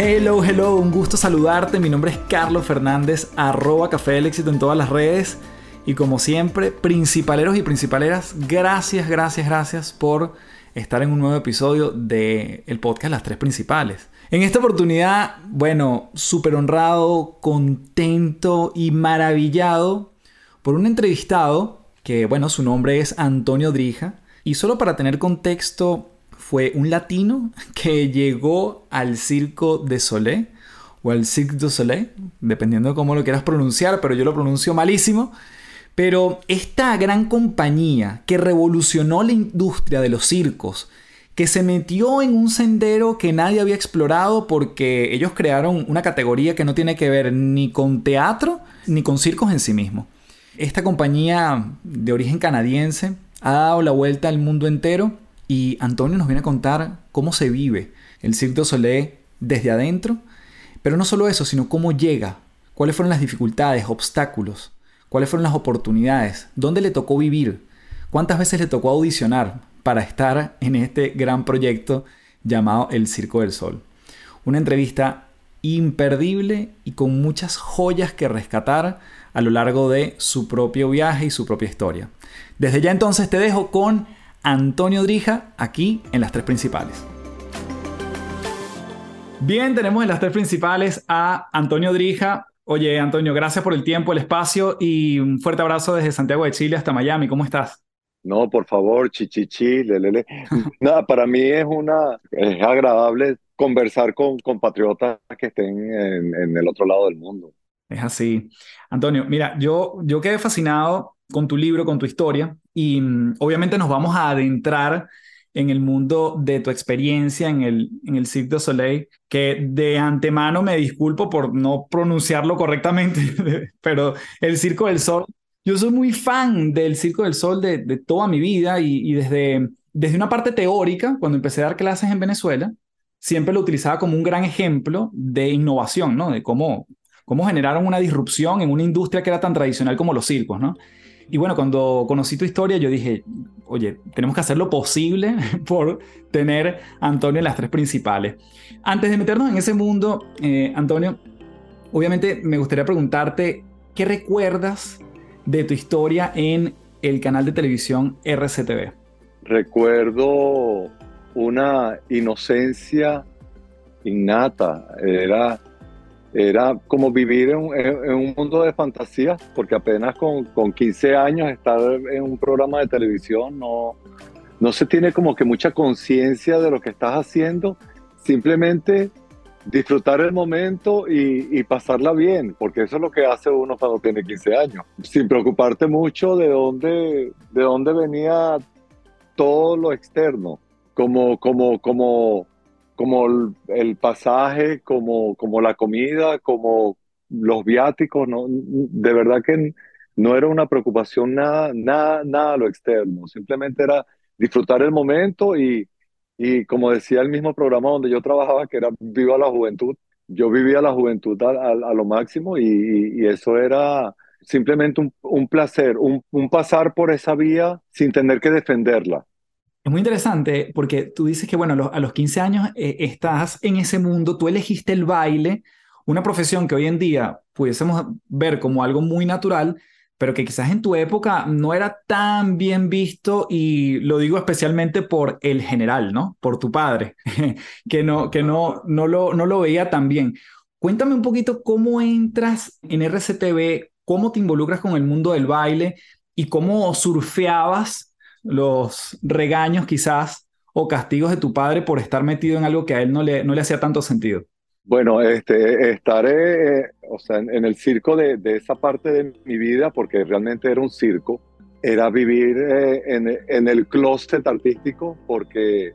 Hello, hello, un gusto saludarte. Mi nombre es Carlos Fernández, arroba Café del Éxito en todas las redes. Y como siempre, principaleros y principaleras, gracias, gracias, gracias por estar en un nuevo episodio del el podcast Las Tres Principales. En esta oportunidad, bueno, súper honrado, contento y maravillado por un entrevistado que, bueno, su nombre es Antonio Drija. Y solo para tener contexto, fue un latino que llegó al Circo de Soleil o al Cirque du Soleil, dependiendo de cómo lo quieras pronunciar, pero yo lo pronuncio malísimo. Pero esta gran compañía que revolucionó la industria de los circos, que se metió en un sendero que nadie había explorado porque ellos crearon una categoría que no tiene que ver ni con teatro ni con circos en sí mismo. Esta compañía de origen canadiense ha dado la vuelta al mundo entero y Antonio nos viene a contar cómo se vive el Cirque du Soleil desde adentro, pero no solo eso, sino cómo llega, cuáles fueron las dificultades, obstáculos, cuáles fueron las oportunidades, dónde le tocó vivir, cuántas veces le tocó audicionar para estar en este gran proyecto llamado El Circo del Sol. Una entrevista imperdible y con muchas joyas que rescatar a lo largo de su propio viaje y su propia historia. Desde ya entonces te dejo con Antonio Drija aquí en las tres principales. Bien, tenemos en las tres principales a Antonio Drija. Oye, Antonio, gracias por el tiempo, el espacio y un fuerte abrazo desde Santiago de Chile hasta Miami. ¿Cómo estás? No, por favor, chichichi, lelele. Nada, para mí es una es agradable conversar con compatriotas que estén en, en, el otro lado del mundo. Es así. Antonio, mira, yo, yo quedé fascinado con tu libro, con tu historia, y mm, obviamente nos vamos a adentrar en el mundo de tu experiencia en el, en el Cirque du Soleil, que de antemano me disculpo por no pronunciarlo correctamente, pero el Circo del Sol, yo soy muy fan del Circo del Sol de, de toda mi vida y, y, desde, desde una parte teórica, cuando empecé a dar clases en Venezuela, siempre lo utilizaba como un gran ejemplo de innovación, ¿no? De cómo, cómo generaron una disrupción en una industria que era tan tradicional como los circos, ¿no? Y bueno, cuando conocí tu historia, yo dije, oye, tenemos que hacer lo posible por tener Antonio en las tres principales. Antes de meternos en ese mundo, eh, Antonio, obviamente me gustaría preguntarte, ¿qué recuerdas de tu historia en el canal de televisión RCTV? Recuerdo una inocencia innata, era era como vivir en, un mundo de fantasía, porque apenas con, con, 15 años estar en un programa de televisión no, no se tiene como que mucha conciencia de lo que estás haciendo, simplemente disfrutar el momento y, pasarla bien, porque eso es lo que hace uno cuando tiene 15 años, sin preocuparte mucho de dónde, de dónde venía todo lo externo, como, como, como, como el, pasaje, como, como la comida, como los viáticos, ¿no? de verdad que no era una preocupación nada, nada, nada lo externo, simplemente era disfrutar el momento y, y como decía el mismo programa donde yo trabajaba, que era Viva la Juventud, yo vivía la juventud a, lo máximo y, eso era simplemente un, placer, un, pasar por esa vía sin tener que defenderla. Es muy interesante porque tú dices que, bueno, a los 15 años eh, estás en ese mundo, tú elegiste el baile, una profesión que hoy en día pudiésemos ver como algo muy natural, pero que quizás en tu época no era tan bien visto y lo digo especialmente por el general, ¿no? Por tu padre, que no, que no, no, lo, no lo veía tan bien. Cuéntame un poquito cómo entras en RCTV, cómo te involucras con el mundo del baile y cómo surfeabas los regaños quizás o castigos de tu padre por estar metido en algo que a él no le, no le hacía tanto sentido. Bueno, este, estaré, eh, o sea, en, el circo de, esa parte de mi vida, porque realmente era un circo, era vivir eh, en, el closet artístico, porque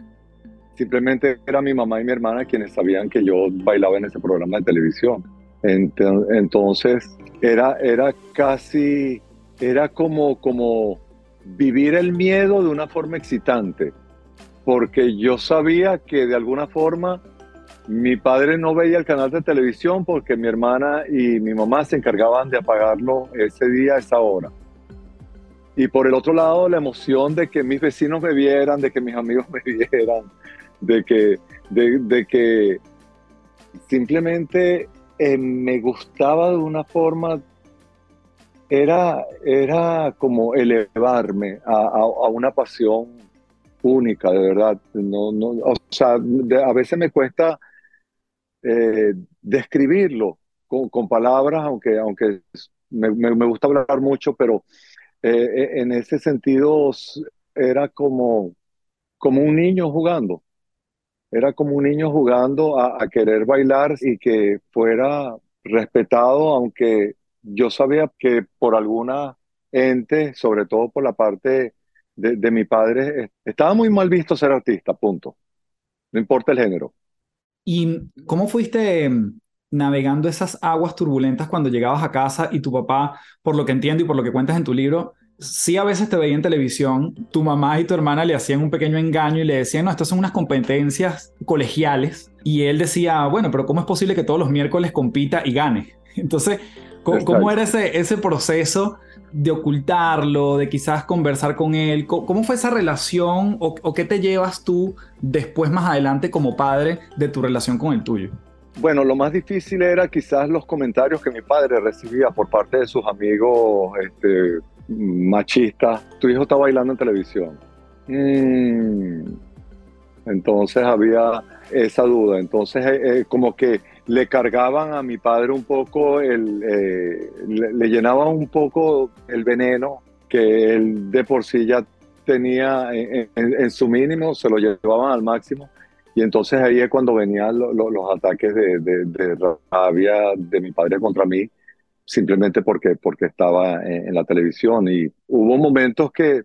simplemente era mi mamá y mi hermana quienes sabían que yo bailaba en ese programa de televisión. Entonces, era, era casi, era como, como vivir el miedo de una forma excitante, porque yo sabía que de alguna forma mi padre no veía el canal de televisión porque mi hermana y mi mamá se encargaban de apagarlo ese día, esa hora. Y por el otro lado, la emoción de que mis vecinos me vieran, de que mis amigos me vieran, de que, de, que simplemente eh, me gustaba de una forma, era, era como elevarme a, una pasión única, de verdad. No, no, o sea, a veces me cuesta eh, describirlo con, palabras, aunque, aunque me, me, gusta hablar mucho, pero eh, eh, en ese sentido era como, como un niño jugando. Era como un niño jugando a, querer bailar y que fuera respetado, aunque yo sabía que por alguna ente, sobre todo por la parte de, de, mi padre, estaba muy mal visto ser artista, punto. No importa el género. ¿Y cómo fuiste em, navegando esas aguas turbulentas cuando llegabas a casa y tu papá, por lo que entiendo y por lo que cuentas en tu libro, sí a veces te veía en televisión, tu mamá y tu hermana le hacían un pequeño engaño y le decían, no, estas son unas competencias colegiales. Y él decía, bueno, pero ¿cómo es posible que todos los miércoles compita y gane? Entonces, ¿cómo, era ese, ese proceso de ocultarlo, de quizás conversar con él? ¿Cómo fue esa relación o, qué te llevas tú después más adelante como padre de tu relación con el tuyo? Bueno, lo más difícil era quizás los comentarios que mi padre recibía por parte de sus amigos este, machistas. Tu hijo está bailando en televisión. Mm. Entonces había esa duda. Entonces, eh, eh, como que le cargaban a mi padre un poco, el, eh, le, llenaban un poco el veneno que él de por sí ya tenía en, su mínimo, se lo llevaban al máximo. Y entonces ahí es cuando venían los ataques de, de, rabia de mi padre contra mí, simplemente porque, porque estaba en, la televisión. Y hubo momentos que,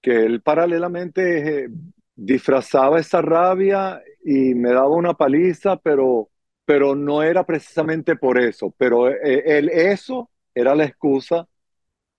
que él paralelamente eh, disfrazaba esa rabia y me daba una paliza, pero pero no era precisamente por eso, pero eh, el, eso era la excusa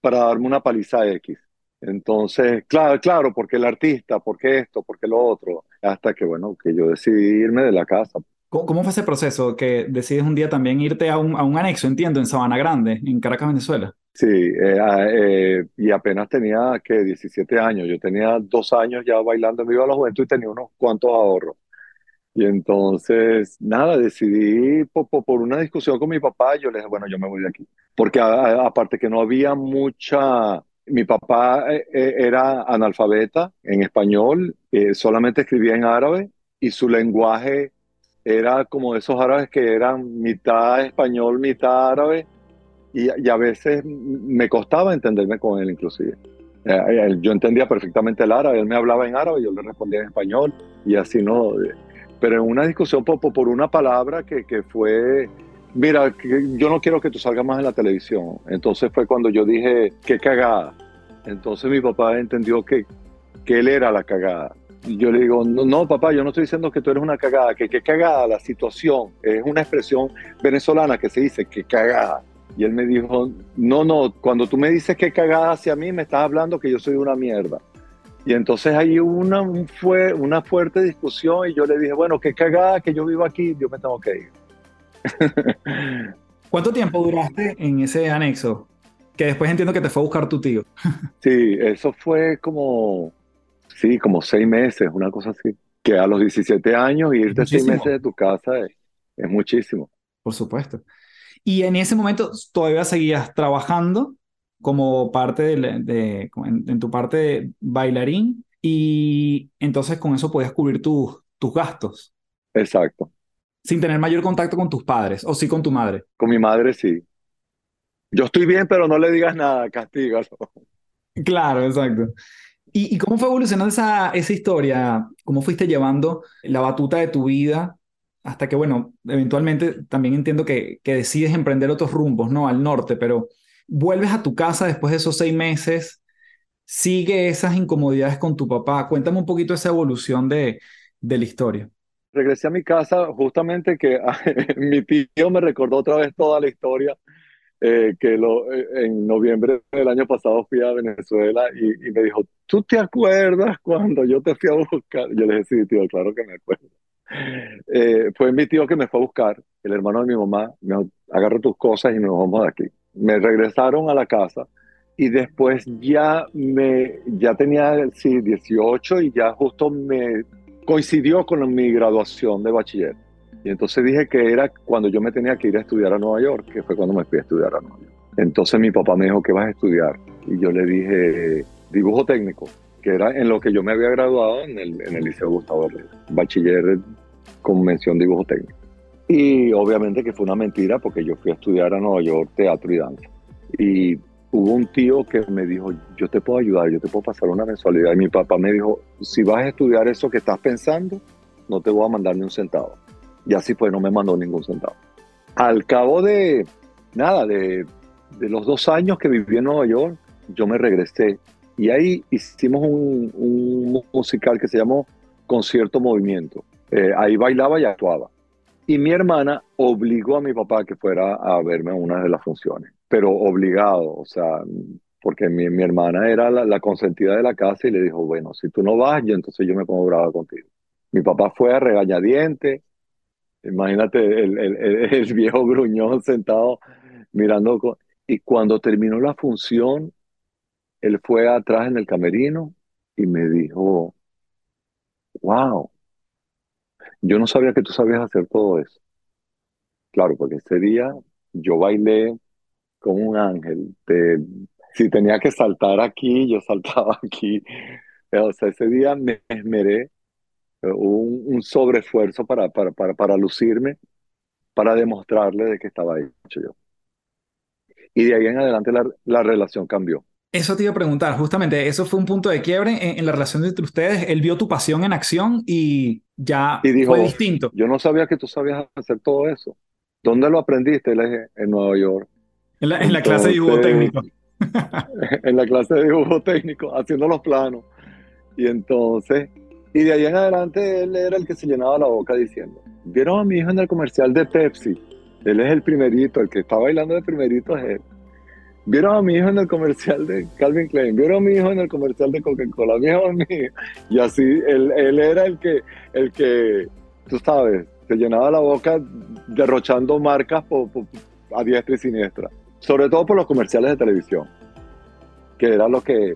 para darme una paliza X. Entonces, claro, claro, porque el artista, porque esto, porque lo otro, hasta que, bueno, que yo decidí irme de la casa. ¿Cómo, fue ese proceso que decides un día también irte a un, a un anexo, entiendo, en Sabana Grande, en Caracas, Venezuela? Sí, eh, eh, y apenas tenía, que 17 años, yo tenía dos años ya bailando en Viva la Juventud y tenía unos cuantos ahorros. Y entonces, nada, decidí por, por, una discusión con mi papá, yo le dije, bueno, yo me voy de aquí. Porque aparte que no había mucha, mi papá eh, eh, era analfabeta en español, eh, solamente escribía en árabe y su lenguaje era como esos árabes que eran mitad español, mitad árabe, y, y, a veces me costaba entenderme con él inclusive. Yo entendía perfectamente el árabe, él me hablaba en árabe, yo le respondía en español, y así no pero en una discusión por, por una palabra que, que fue, mira, yo no quiero que tú salgas más en la televisión. Entonces fue cuando yo dije, qué cagada. Entonces mi papá entendió que, que él era la cagada. Y yo le digo, no, no, papá, yo no estoy diciendo que tú eres una cagada, que qué cagada la situación. Es una expresión venezolana que se dice que cagada. Y él me dijo, no, no, cuando tú me dices que cagada hacia mí, me estás hablando que yo soy una mierda. Y entonces ahí una, fue una fuerte discusión y yo le dije, bueno, qué cagada que yo vivo aquí, yo me tengo que ir. ¿Cuánto tiempo duraste en ese anexo? Que después entiendo que te fue a buscar tu tío. sí, eso fue como, sí, como seis meses, una cosa así. Que a los 17 años irte seis meses de tu casa es, es muchísimo. Por supuesto. Y en ese momento todavía seguías trabajando como parte de, en, tu parte de bailarín y entonces con eso podías cubrir tus, tus gastos. Exacto. Sin tener mayor contacto con tus padres o sí con tu madre. Con mi madre sí. Yo estoy bien, pero no le digas nada, castígalo. Claro, exacto. ¿Y, ¿Y, cómo fue evolucionando esa, esa historia? ¿Cómo fuiste llevando la batuta de tu vida hasta que, bueno, eventualmente también entiendo que, que decides emprender otros rumbos, ¿no? Al norte, pero vuelves a tu casa después de esos seis meses, sigue esas incomodidades con tu papá. Cuéntame un poquito esa evolución de, de la historia. Regresé a mi casa justamente que mi tío me recordó otra vez toda la historia. Eh, que lo, eh, en noviembre del año pasado fui a Venezuela y, me dijo, ¿tú te acuerdas cuando yo te fui a buscar? Yo le dije, sí, tío, claro que me acuerdo. Eh, fue mi tío que me fue a buscar, el hermano de mi mamá, me dijo, agarra tus cosas y nos vamos de aquí me regresaron a la casa y después ya me ya tenía sí 18 y ya justo me coincidió con mi graduación de bachiller. Y entonces dije que era cuando yo me tenía que ir a estudiar a Nueva York, que fue cuando me fui a estudiar a Nueva York. Entonces mi papá me dijo, ¿qué vas a estudiar? Y yo le dije, dibujo técnico, que era en lo que yo me había graduado en el, en el Liceo Gustavo Herrera, bachiller con mención dibujo técnico. Y obviamente que fue una mentira porque yo fui a estudiar a Nueva York teatro y danza. Y hubo un tío que me dijo, yo te puedo ayudar, yo te puedo pasar una mensualidad. Y mi papá me dijo, si vas a estudiar eso que estás pensando, no te voy a mandar ni un centavo. Y así fue, no me mandó ningún centavo. Al cabo de, nada, de, de los dos años que viví en Nueva York, yo me regresé. Y ahí hicimos un, un musical que se llamó Concierto Movimiento. Eh, ahí bailaba y actuaba. Y mi hermana obligó a mi papá que fuera a verme una de las funciones, pero obligado, o sea, porque mi, mi hermana era la, consentida de la casa y le dijo, bueno, si tú no vas, yo entonces yo me pongo brava contigo. Mi papá fue a regañadiente, imagínate el, el, el, viejo gruñón sentado mirando, y cuando terminó la función, él fue atrás en el camerino y me dijo, wow, yo no sabía que tú sabías hacer todo eso. Claro, porque ese día yo bailé como un ángel. si tenía que saltar aquí, yo saltaba aquí. O sea, ese día me esmeré, eh, un, un sobreesfuerzo para, para, para, para lucirme, para demostrarle de que estaba hecho yo. Y de ahí en adelante la, la relación cambió. Eso te iba a preguntar, justamente, eso fue un punto de quiebre en, la relación entre ustedes. Él vio tu pasión en acción y ya fue distinto. Yo no sabía que tú sabías hacer todo eso. ¿Dónde lo aprendiste? Le dije, en Nueva York. En la, en la clase de dibujo técnico. en la clase de dibujo técnico, haciendo los planos. Y entonces, y de ahí en adelante él era el que se llenaba la boca diciendo, ¿vieron a mi hijo en el comercial de Pepsi? Él es el primerito, el que está bailando de primerito es él. Vieron a mi hijo en el comercial de Calvin Klein, vieron a mi hijo en el comercial de Coca-Cola, mi hijo. Y así, él, él, era el que, el que, tú sabes, se llenaba la boca derrochando marcas a diestra y siniestra. Sobre todo por los comerciales de televisión, que era lo que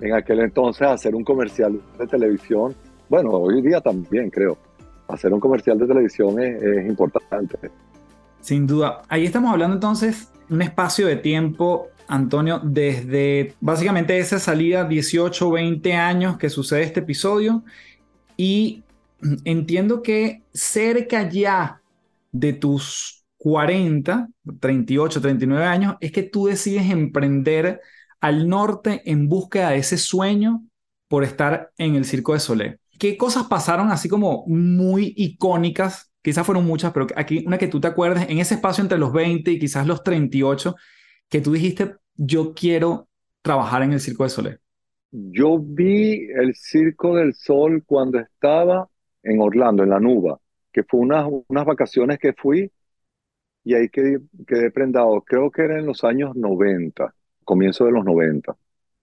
en aquel entonces hacer un comercial de televisión, bueno, hoy día también creo, hacer un comercial de televisión es, es importante. Sin duda. Ahí estamos hablando entonces un espacio de tiempo, Antonio, desde básicamente esa salida 18, 20 años que sucede este episodio y entiendo que cerca ya de tus 40, 38, 39 años es que tú decides emprender al norte en búsqueda de ese sueño por estar en el Circo de Solé. ¿qué cosas pasaron así como muy icónicas? Quizás fueron muchas, pero aquí una que tú te acuerdes, en ese espacio entre los 20 y quizás los 38, que tú dijiste, yo quiero trabajar en el Circo de Soleil. Yo vi el Circo del Sol cuando estaba en Orlando, en la Nuba, que fue unas, unas vacaciones que fui y ahí quedé, quedé prendado. Creo que era en los años 90, comienzo de los 90.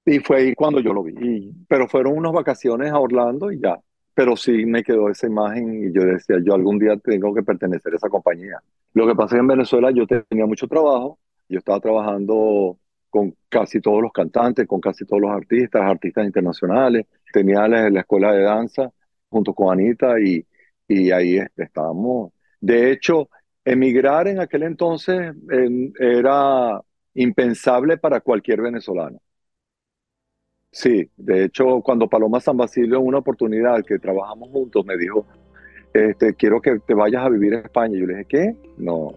Y fue ahí cuando yo lo vi. pero fueron unas vacaciones a Orlando y ya. Pero sí me quedó esa imagen y yo decía, yo algún día tengo que pertenecer a esa compañía. Lo que pasa es que en Venezuela yo tenía mucho trabajo. Yo estaba trabajando con casi todos los cantantes, con casi todos los artistas, artistas internacionales. Tenía la, la escuela de danza junto con Anita y, y ahí estábamos. De hecho, emigrar en aquel entonces era impensable para cualquier venezolano. Sí, de hecho, cuando Paloma San Basilio, en una oportunidad que trabajamos juntos, me dijo, este, quiero que te vayas a vivir a España. Yo le dije, ¿qué? No,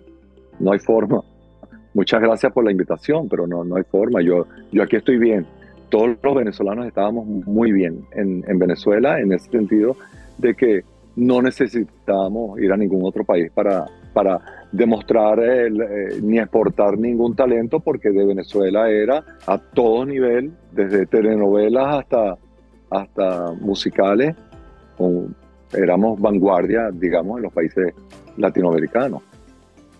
no hay forma. Muchas gracias por la invitación, pero no, no hay forma. Yo, yo aquí estoy bien. Todos los venezolanos estábamos muy bien en, en Venezuela en ese sentido de que no necesitábamos ir a ningún otro país para, para demostrar eh, ni exportar ningún talento, porque de Venezuela era a todo nivel, desde telenovelas hasta, hasta musicales, éramos vanguardia, digamos, en los países latinoamericanos.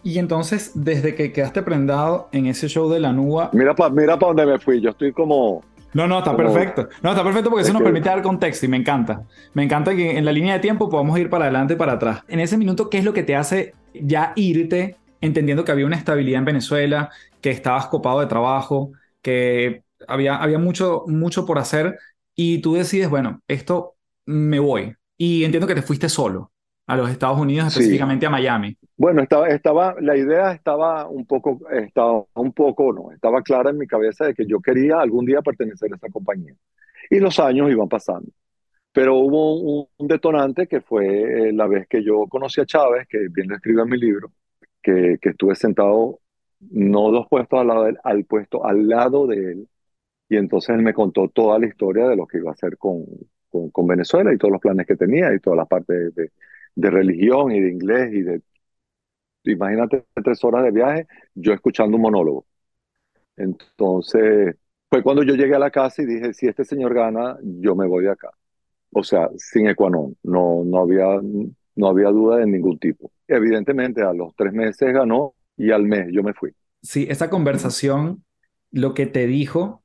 Y entonces, desde que quedaste prendado en ese show de la NUA... Mira para mira pa dónde me fui, yo estoy como no, no, está perfecto. No, está perfecto porque eso nos permite dar contexto y me encanta. Me encanta que en la línea de tiempo podamos ir para adelante y para atrás. En ese minuto, ¿qué es lo que te hace ya irte entendiendo que había una estabilidad en Venezuela, que estabas copado de trabajo, que había, había mucho, mucho por hacer y tú decides, bueno, esto me voy. Y entiendo que te fuiste solo a los Estados Unidos, específicamente a Miami. Bueno, estaba, estaba, la idea estaba un poco, estaba un poco, no, estaba clara en mi cabeza de que yo quería algún día pertenecer a esa compañía. Y los años iban pasando. Pero hubo un, detonante que fue eh, la vez que yo conocí a Chávez, que bien lo en mi libro, que, que estuve sentado no dos puestos al lado de él, al puesto al lado de él. Y entonces él me contó toda la historia de lo que iba a hacer con, con, Venezuela y todos los planes que tenía y toda la parte de, de religión y de inglés y de, imagínate, tres horas de viaje, yo escuchando un monólogo. Entonces, fue cuando yo llegué a la casa y dije, si este señor gana, yo me voy de acá. O sea, sin ecuanón, no, no, había, no había duda de ningún tipo. Evidentemente, a los tres meses ganó y al mes yo me fui. Sí, esa conversación, lo que te dijo,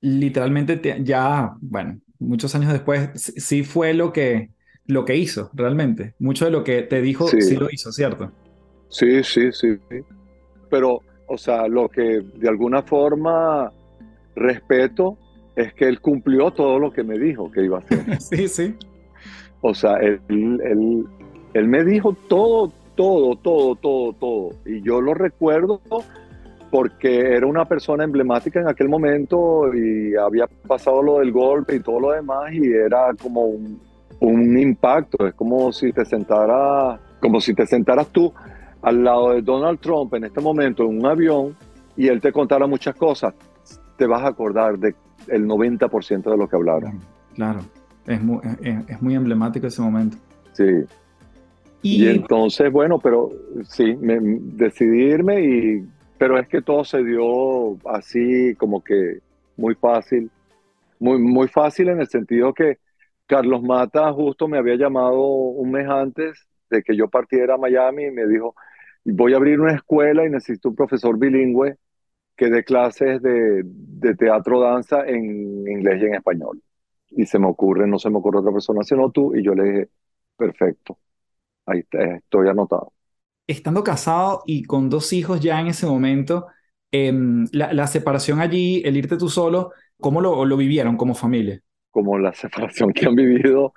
literalmente ya, bueno, muchos años después, sí fue lo que, lo que hizo realmente. Mucho de lo que te dijo sí, lo hizo, ¿cierto? Sí, sí, sí. Pero, o sea, lo que de alguna forma respeto es que él cumplió todo lo que me dijo que iba a hacer. sí, sí. O sea, él, él, él me dijo todo, todo, todo, todo, todo. Y yo lo recuerdo porque era una persona emblemática en aquel momento y había pasado lo del golpe y todo lo demás y era como un, un impacto. Es como si te sentaras, como si te sentaras tú al lado de Donald Trump en este momento en un avión y él te contara muchas cosas. Te vas a acordar del 90% de lo que hablaron. Claro, es muy, es, muy emblemático ese momento. Sí. Y, entonces, bueno, pero sí, me, decidí irme y, pero es que todo se dio así como que muy fácil, muy, muy fácil en el sentido que Carlos Mata justo me había llamado un mes antes de que yo partiera a Miami y me dijo, voy a abrir una escuela y necesito un profesor bilingüe que dé clases de, de teatro danza en inglés y en español. Y se me ocurre, no se me ocurre otra persona sino tú, y yo le dije, perfecto, ahí estoy anotado. Estando casado y con dos hijos ya en ese momento, em, la, la, separación allí, el irte tú solo, ¿cómo lo, lo vivieron como familia? como la separación que han vivido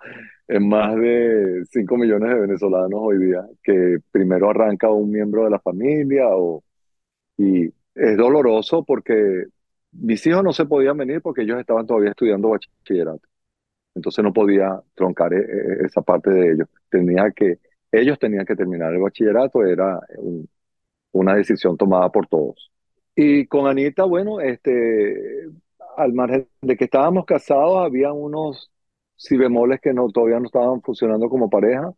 en más de 5 millones de venezolanos hoy día, que primero arranca un miembro de la familia o, y es doloroso porque mis hijos no se podían venir porque ellos estaban todavía estudiando bachillerato. Entonces no podía troncar e, e, esa parte de ellos. Tenía que, ellos tenían que terminar el bachillerato, era una decisión tomada por todos. Y con Anita, bueno, este, al margen de que estábamos casados, había unos si bemoles que no, todavía no estaban funcionando como pareja,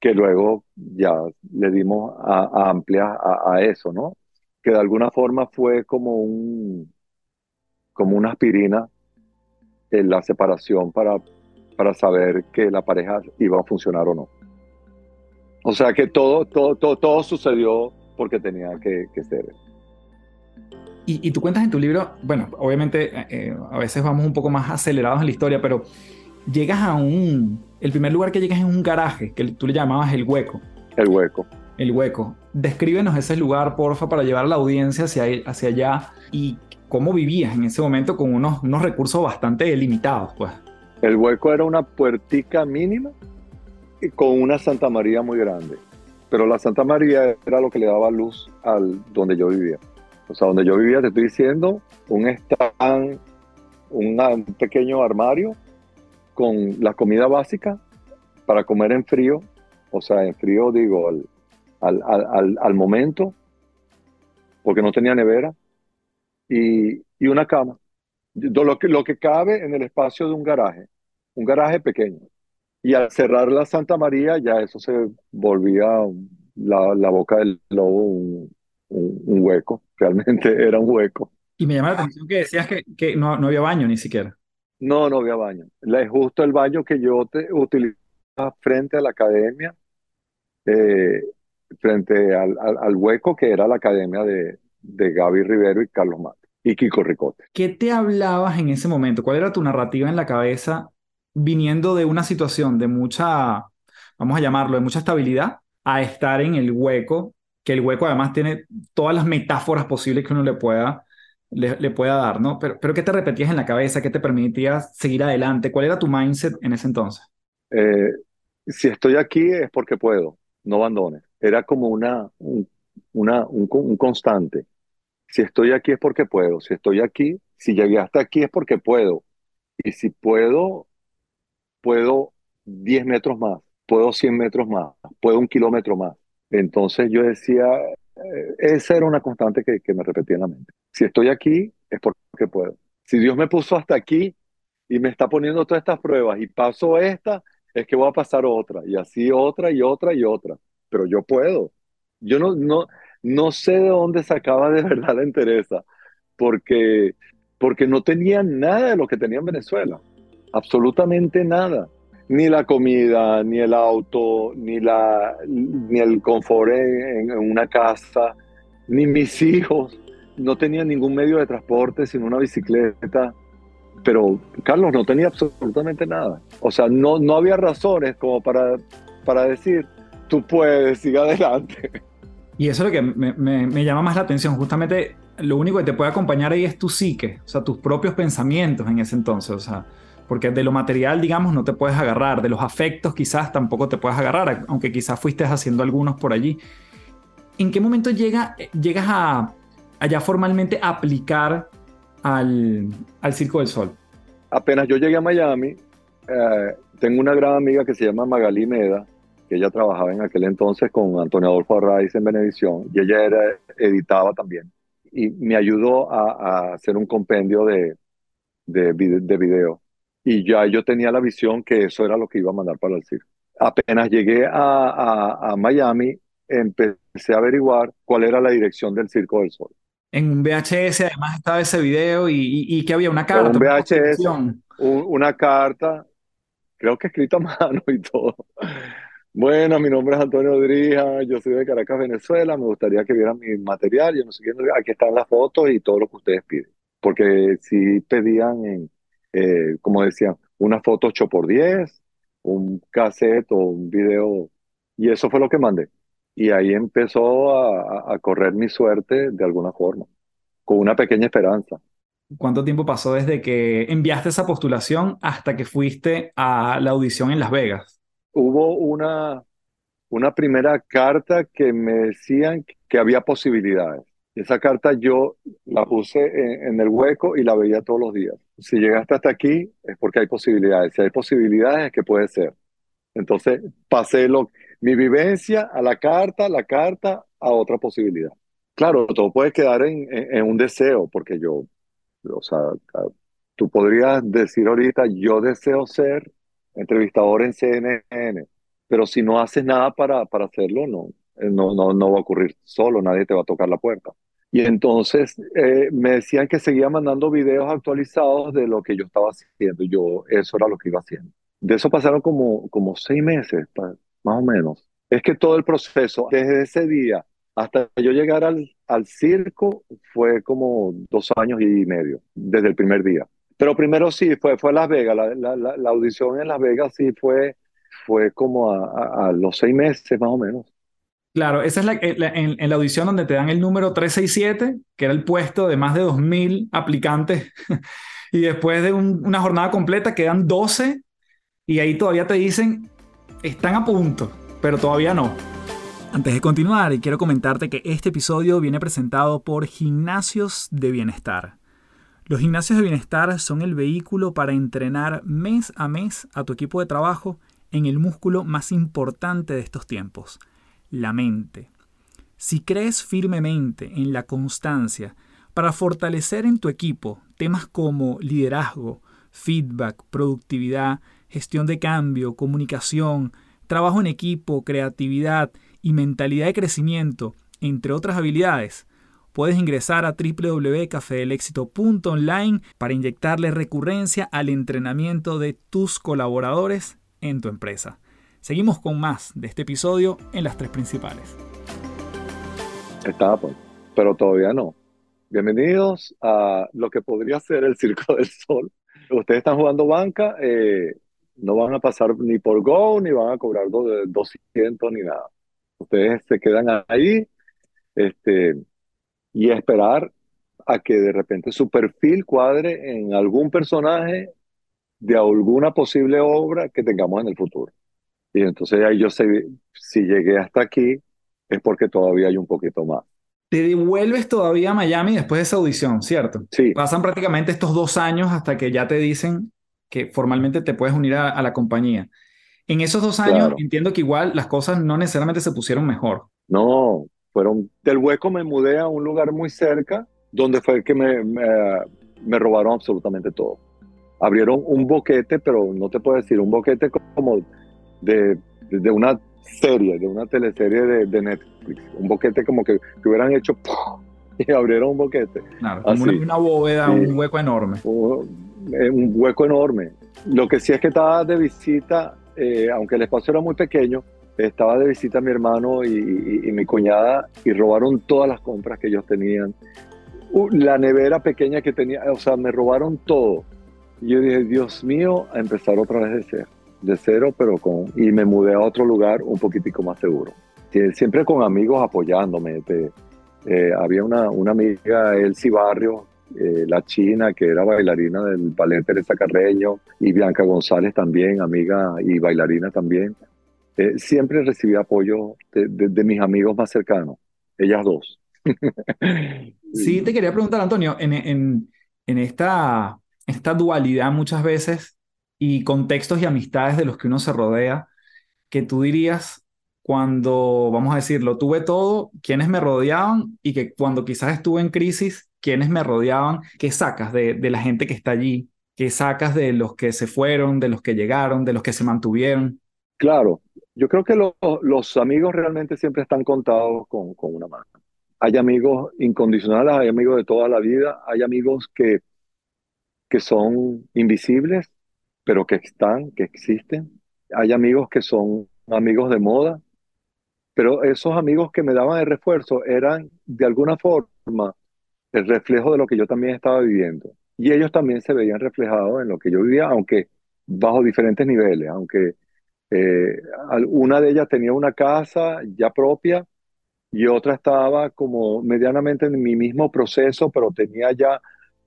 que luego ya le dimos a, amplia a, eso, ¿no? Que de alguna forma fue como un como una aspirina en la separación para, para saber que la pareja iba a funcionar o no. O sea que todo, todo, todo, todo sucedió porque tenía que, que ser. Y, tú cuentas en tu libro, bueno, obviamente eh, a veces vamos un poco más acelerados en la historia, pero llegas a un... El primer lugar que llegas es un garaje, que tú le llamabas el hueco. El hueco. El hueco. Descríbenos ese lugar, porfa, para llevar a la audiencia hacia, hacia allá y cómo vivías en ese momento con unos, unos recursos bastante limitados, pues. El hueco era una puertica mínima y con una Santa María muy grande. Pero la Santa María era lo que le daba luz al donde yo vivía. O sea, donde yo vivía, te estoy diciendo, un stand, un pequeño armario con la comida básica para comer en frío, o sea, en frío digo, al, al, al, momento, porque no tenía nevera, y, y una cama. Lo que, lo que cabe en el espacio de un garaje, un garaje pequeño. Y al cerrar la Santa María, ya eso se volvía la, la boca del lobo un, un, hueco, realmente era un hueco. Y me llama la atención que decías que, que no, no, había baño ni siquiera. No, no había baño. Es justo el baño que yo te, utilizaba frente a la academia, eh, frente al, al, hueco que era la academia de, de Gaby Rivero y Carlos Mato y Kiko Ricote. ¿Qué te hablabas en ese momento? ¿Cuál era tu narrativa en la cabeza viniendo de una situación de mucha, vamos a llamarlo, de mucha estabilidad, a estar en el hueco que el hueco además tiene todas las metáforas posibles que uno le pueda, le, pueda dar, ¿no? Pero, pero ¿qué te repetías en la cabeza? ¿Qué te permitía seguir adelante? ¿Cuál era tu mindset en ese entonces? Eh, si estoy aquí es porque puedo, no abandones. Era como una, un, una, un, constante. Si estoy aquí es porque puedo. Si estoy aquí, si llegué hasta aquí es porque puedo. Y si puedo, puedo 10 metros más, puedo 100 metros más, puedo un kilómetro más. Entonces yo decía, eh, esa era una constante que, que me repetía en la mente. Si estoy aquí, es porque puedo. Si Dios me puso hasta aquí y me está poniendo todas estas pruebas y paso esta, es que voy a pasar otra, y así otra y otra y otra. Pero yo puedo. Yo no, no, no sé de dónde sacaba de verdad la entereza, porque, porque no tenía nada de lo que tenía en Venezuela. Absolutamente nada ni la comida, ni el auto, ni, la, ni el confort en, una casa, ni mis hijos. No tenía ningún medio de transporte sino una bicicleta. Pero Carlos no tenía absolutamente nada. O sea, no, no había razones como para, para decir, tú puedes, sigue adelante. Y eso es lo que me, me, me, llama más la atención. Justamente lo único que te puede acompañar ahí es tu psique, o sea, tus propios pensamientos en ese entonces. O sea, porque de lo material, digamos, no te puedes agarrar, de los afectos quizás tampoco te puedes agarrar, aunque quizás fuiste haciendo algunos por allí. ¿En qué momento llega, llegas a, ya formalmente aplicar al, al Circo del Sol? Apenas yo llegué a Miami, eh, tengo una gran amiga que se llama Magali Meda, que ella trabajaba en aquel entonces con Antonio Adolfo Arraiz en Benevisión, y ella era, editaba también, y me ayudó a, hacer un compendio de, de, de video y ya yo tenía la visión que eso era lo que iba a mandar para el circo. Apenas llegué a, a, Miami, empecé a averiguar cuál era la dirección del Circo del Sol. En un VHS además estaba ese video y, y, que había una carta. Un VHS, una carta, creo que escrita a mano y todo. Bueno, mi nombre es Antonio Drija, yo soy de Caracas, Venezuela, me gustaría que vieran mi material, yo no sé qué, aquí están las fotos y todo lo que ustedes piden. Porque si pedían en, eh, como decía, una foto 8x10, un cassette o un video, y eso fue lo que mandé. Y ahí empezó a, correr mi suerte de alguna forma, con una pequeña esperanza. ¿Cuánto tiempo pasó desde que enviaste esa postulación hasta que fuiste a la audición en Las Vegas? Hubo una, una primera carta que me decían que había posibilidades. Esa carta yo la puse en, el hueco y la veía todos los días. Si llegaste hasta aquí es porque hay posibilidades. Si hay posibilidades es que puede ser. Entonces pasé lo, mi vivencia a la carta, la carta a otra posibilidad. Claro, todo puede quedar en, en, un deseo, porque yo, o sea, tú podrías decir ahorita, yo deseo ser entrevistador en CNN, pero si no haces nada para, para hacerlo, no, eh, no, no, no va a ocurrir solo, nadie te va a tocar la puerta. Y entonces eh, me decían que seguía mandando videos actualizados de lo que yo estaba haciendo. Yo, eso era lo que iba haciendo. De eso pasaron como, como seis meses, más o menos. Es que todo el proceso, desde ese día hasta yo llegar al, al circo, fue como dos años y medio, desde el primer día. Pero primero sí, fue, fue Las Vegas. La, la, la audición en Las Vegas sí fue, fue como a, a, los seis meses más o menos. Claro, esa es la, eh, en, en, la audición donde te dan el número 367, que era el puesto de más de 2.000 aplicantes. y después de un, una jornada completa quedan 12 y ahí todavía te dicen, están a punto, pero todavía no. Antes de continuar, quiero comentarte que este episodio viene presentado por Gimnasios de Bienestar. Los gimnasios de bienestar son el vehículo para entrenar mes a mes a tu equipo de trabajo en el músculo más importante de estos tiempos, la mente. Si crees firmemente en la constancia para fortalecer en tu equipo temas como liderazgo, feedback, productividad, gestión de cambio, comunicación, trabajo en equipo, creatividad y mentalidad de crecimiento, entre otras habilidades, puedes ingresar a www.cafedelexito.online para inyectarle recurrencia al entrenamiento de tus colaboradores en tu empresa. Seguimos con más de este episodio en las tres principales. Estaba pues, pero todavía no. Bienvenidos a lo que podría ser el Circo del Sol. Ustedes están jugando banca, eh, no van a pasar ni por Go, ni van a cobrar 200 ni nada. Ustedes se quedan ahí este, y esperar a que de repente su perfil cuadre en algún personaje de alguna posible obra que tengamos en el futuro. Y entonces ahí yo sé, si llegué hasta aquí, es porque todavía hay un poquito más. Te devuelves todavía a Miami después de esa audición, ¿cierto? Sí. Pasan prácticamente estos dos años hasta que ya te dicen que formalmente te puedes unir a, a la compañía. En esos dos años Claro. entiendo que igual las cosas no necesariamente se pusieron mejor. No, fueron del hueco me mudé a un lugar muy cerca donde fue que me, me, me robaron absolutamente todo. Abrieron un boquete, pero no te puedo decir, un boquete como de, de una serie, de una teleserie de, de Netflix. Un boquete como que, que hubieran hecho y abrieron un boquete. Claro, como una, bóveda, Sí. un hueco enorme. Un, eh, un hueco enorme. Lo que sí es que estaba de visita, eh, aunque el espacio era muy pequeño, estaba de visita mi hermano y, mi cuñada y robaron todas las compras que ellos tenían. La nevera pequeña que tenía, o sea, me robaron todo. Y yo dije, Dios mío, a empezar otra vez de cero, de cero, pero con... Y me mudé a otro lugar un poquitico más seguro. Sie- Siempre con amigos apoyándome. te- eh, había una, una amiga, Elsie Barrio, eh, la china, que era bailarina del ballet Teresa Carreño, y Bianca González también, amiga y bailarina también. Eh, siempre recibí apoyo de, de- de mis amigos más cercanos, ellas dos. Sí, te quería preguntar, Antonio, en, en, en esta, esta dualidad muchas veces y contextos y amistades de los que uno se rodea, que tú dirías cuando, vamos a decirlo, tuve todo, quienes me rodeaban y que cuando quizás estuve en crisis, quienes me rodeaban, ¿qué sacas de, de la gente que está allí? ¿Qué sacas de los que se fueron, de los que llegaron, de los que se mantuvieron? Claro, yo creo que lo- los amigos realmente siempre están contados con, con una mano. Hay amigos incondicionales, hay amigos de toda la vida, hay amigos que, que son invisibles, pero que están, que existen. Hay amigos que son amigos de moda, pero esos amigos que me daban el refuerzo eran de alguna forma el reflejo de lo que yo también estaba viviendo. Y ellos también se veían reflejados en lo que yo vivía, aunque bajo diferentes niveles, aunque eh, una de ellas tenía una casa ya propia y otra estaba como medianamente en mi mismo proceso, pero tenía ya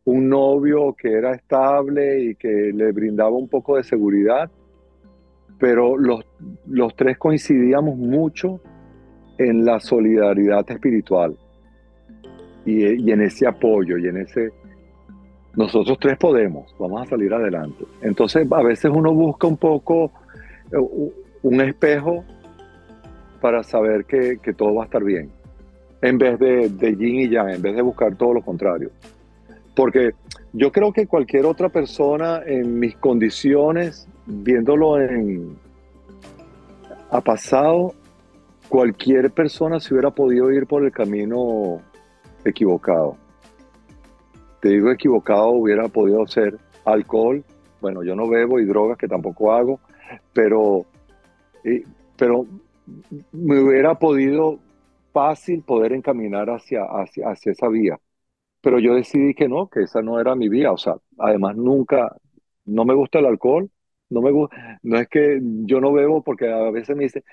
un novio que era estable y que le brindaba un poco de seguridad. Pero los, los tres coincidíamos mucho en la solidaridad espiritual y, en ese apoyo y en ese... Nosotros tres podemos, vamos a salir adelante. Entonces, a veces uno busca un poco un espejo para saber que, todo va a estar bien, en vez de, yin y yang, en vez de buscar todo lo contrario. Porque yo creo que cualquier otra persona en mis condiciones viéndolo en ha pasado, cualquier persona se hubiera podido ir por el camino equivocado. Te digo equivocado, hubiera podido ser alcohol. Bueno, yo no bebo y drogas que tampoco hago, pero, pero me hubiera podido fácil poder encaminar hacia, hacia, hacia esa vía. Pero yo decidí que no, que esa no era mi vía. O sea, además nunca, no me gusta el alcohol, no me gusta, no es que yo no bebo porque a veces me dice,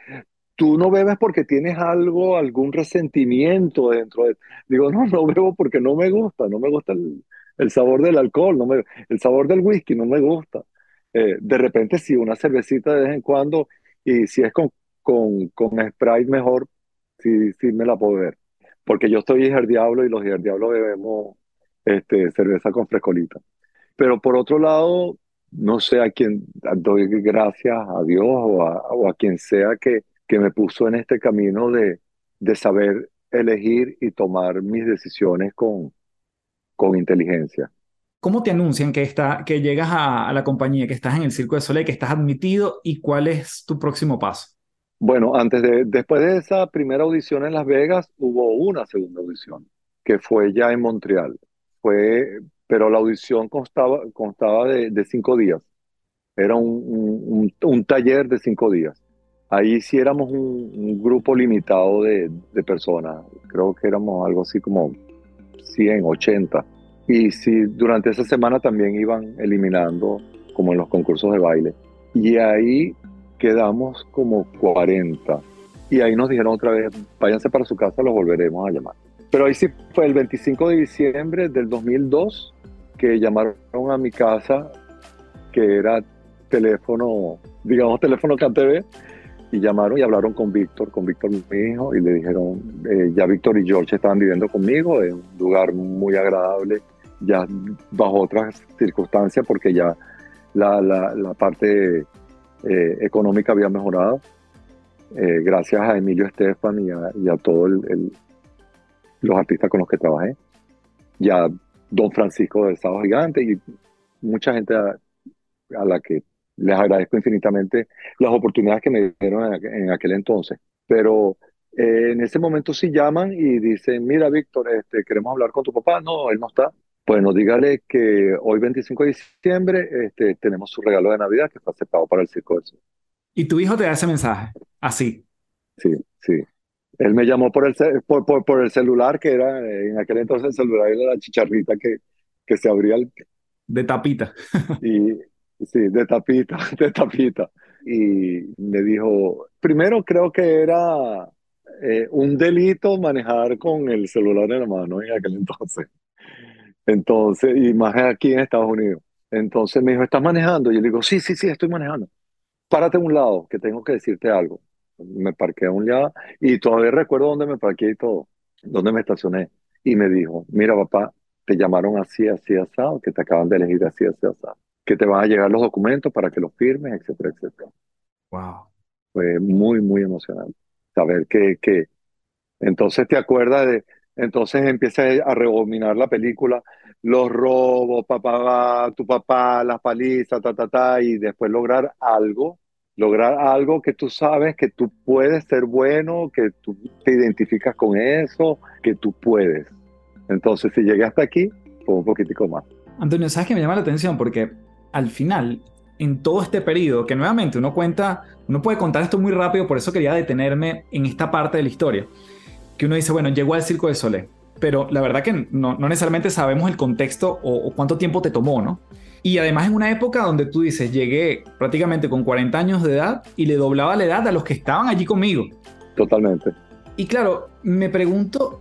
tú no bebes porque tienes algo, algún resentimiento dentro de... Digo, no, no bebo porque no me gusta, no me gusta el, el sabor del alcohol, no me, el sabor del whisky no me gusta. Eh, de repente sí, una cervecita de vez en cuando y si es con, con, con Sprite mejor, sí, sí me la puedo ver. Porque yo estoy diablo y los diablo bebemos este, cerveza con frescolita. Pero por otro lado, no sé a quién doy gracias a Dios o a, o a quien sea que, que me puso en este camino de, de saber elegir y tomar mis decisiones con, con inteligencia. ¿Cómo te anuncian que, está, que llegas a, la compañía, que estás en el Circo de Soleil, que estás admitido y cuál es tu próximo paso? Bueno, antes de, después de esa primera audición en Las Vegas, hubo una segunda audición, que fue ya en Montreal. Fue, pero la audición constaba, constaba de, cinco días. Era un, un, taller de cinco días. Ahí sí éramos un, grupo limitado de, de, personas. Creo que éramos algo así como 100, 80. Y sí, durante esa semana también iban eliminando, como en los concursos de baile. Y ahí quedamos como 40. Y ahí nos dijeron otra vez, váyanse para su casa, los volveremos a llamar. Pero ahí sí fue el 25 de diciembre del 2002 que llamaron a mi casa, que era teléfono, digamos teléfono CanTV, y llamaron y hablaron con Víctor, con Víctor mi hijo, y le dijeron, eh, ya Víctor y George estaban viviendo conmigo en un lugar muy agradable, ya bajo otras circunstancias, porque ya la, la, la parte eh, económica había mejorado, eh, gracias a Emilio Estefan y a, y a todos los artistas con los que trabajé. Ya Don Francisco del Sábado Gigante y mucha gente a, la que les agradezco infinitamente las oportunidades que me dieron en, aquel entonces. Pero eh, en ese momento sí llaman y dicen, mira Víctor, este, queremos hablar con tu papá. No, él no está. Bueno, dígale que hoy 25 de diciembre este, tenemos su regalo de Navidad que está aceptado para el Circo del Sur. ¿Y tu hijo te da ese mensaje? Así. Sí, sí. Él me llamó por el, por, por, el celular, que era, en aquel entonces el celular era la chicharrita que, que se abría el... De tapita. y sí, de tapita, de tapita. Y me dijo, primero creo que era eh, un delito manejar con el celular en la mano en aquel entonces. Entonces, y más aquí en Estados Unidos. Entonces me dijo, ¿estás manejando? Y yo le digo, sí, sí, sí, estoy manejando. Párate a un lado, que tengo que decirte algo me parqué a un lado y todavía recuerdo dónde me parqué y todo, dónde me estacioné. Y me dijo, mira papá, te llamaron así, así, asado, que te acaban de elegir así, así, asado, que te van a llegar los documentos para que los firmes, etcétera, etcétera. Wow. Fue muy, muy emocionante saber que, que entonces te acuerdas de, entonces empieza a rebobinar la película, los robos, papá, tu papá, las palizas, ta, ta, ta, y después lograr algo lograr algo que tú sabes que tú puedes ser bueno, que tú te identificas con eso, que tú puedes. Entonces, si llegué hasta aquí, fue un poquitico más. Antonio, ¿sabes que me llama la atención? Porque al final, en todo este periodo, que nuevamente uno cuenta, uno puede contar esto muy rápido, por eso quería detenerme en esta parte de la historia, que uno dice, bueno, llegó al Circo de Solé, pero la verdad que no, necesariamente sabemos el contexto o, o cuánto tiempo te tomó, ¿no? Y además en una época donde tú dices, llegué prácticamente con 40 años de edad y le doblaba la edad a los que estaban allí conmigo. Totalmente. Y claro, me pregunto